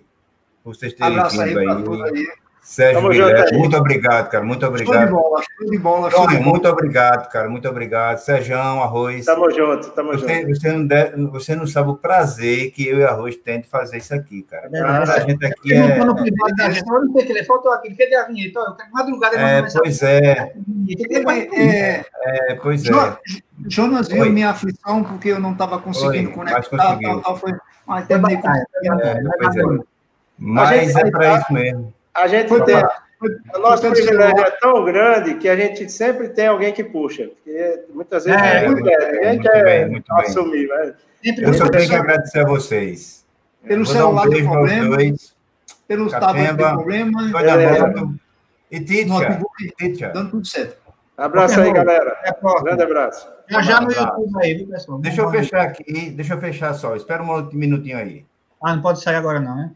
S2: por vocês terem vindo aí. aí. Sérgio Guilherme, muito obrigado, cara. Muito obrigado. Show de bola, show de bola. Show de bola. Muito obrigado, cara. Muito obrigado. Sérgio, Arroz.
S3: Tamo junto, tamo
S2: você, junto. Você não, deve, você não sabe o prazer que eu e Arroz tem de fazer isso aqui, cara. É, a gente aqui é. Eu não
S1: sei telefone, faltou aqui. Cadê a vinheta? Eu quero madrugada.
S2: É, pois é. É, é, pois é.
S4: Jonas viu minha aflição porque eu não estava conseguindo Oi, conectar. Tal, tal, foi... Terminei com...
S2: é, pois é. Mas é para isso mesmo.
S3: A gente foi tem. O nosso privilégio é tão grande que a gente sempre tem alguém que puxa. Porque muitas vezes é, ninguém quer, ninguém quer bem, assumir. Mas...
S2: Eu só tenho que agradecer a vocês.
S4: Pelo celular tem problema. Dois, pelo tablet tem problema. É,
S2: e Titcha.
S4: Dando tudo certo.
S3: Abraço aí, galera. Grande abraço.
S1: Já já no YouTube aí, viu,
S2: pessoal? Deixa eu fechar aqui, deixa eu fechar só. Espera um minutinho aí.
S1: Ah, não pode sair agora, não, né?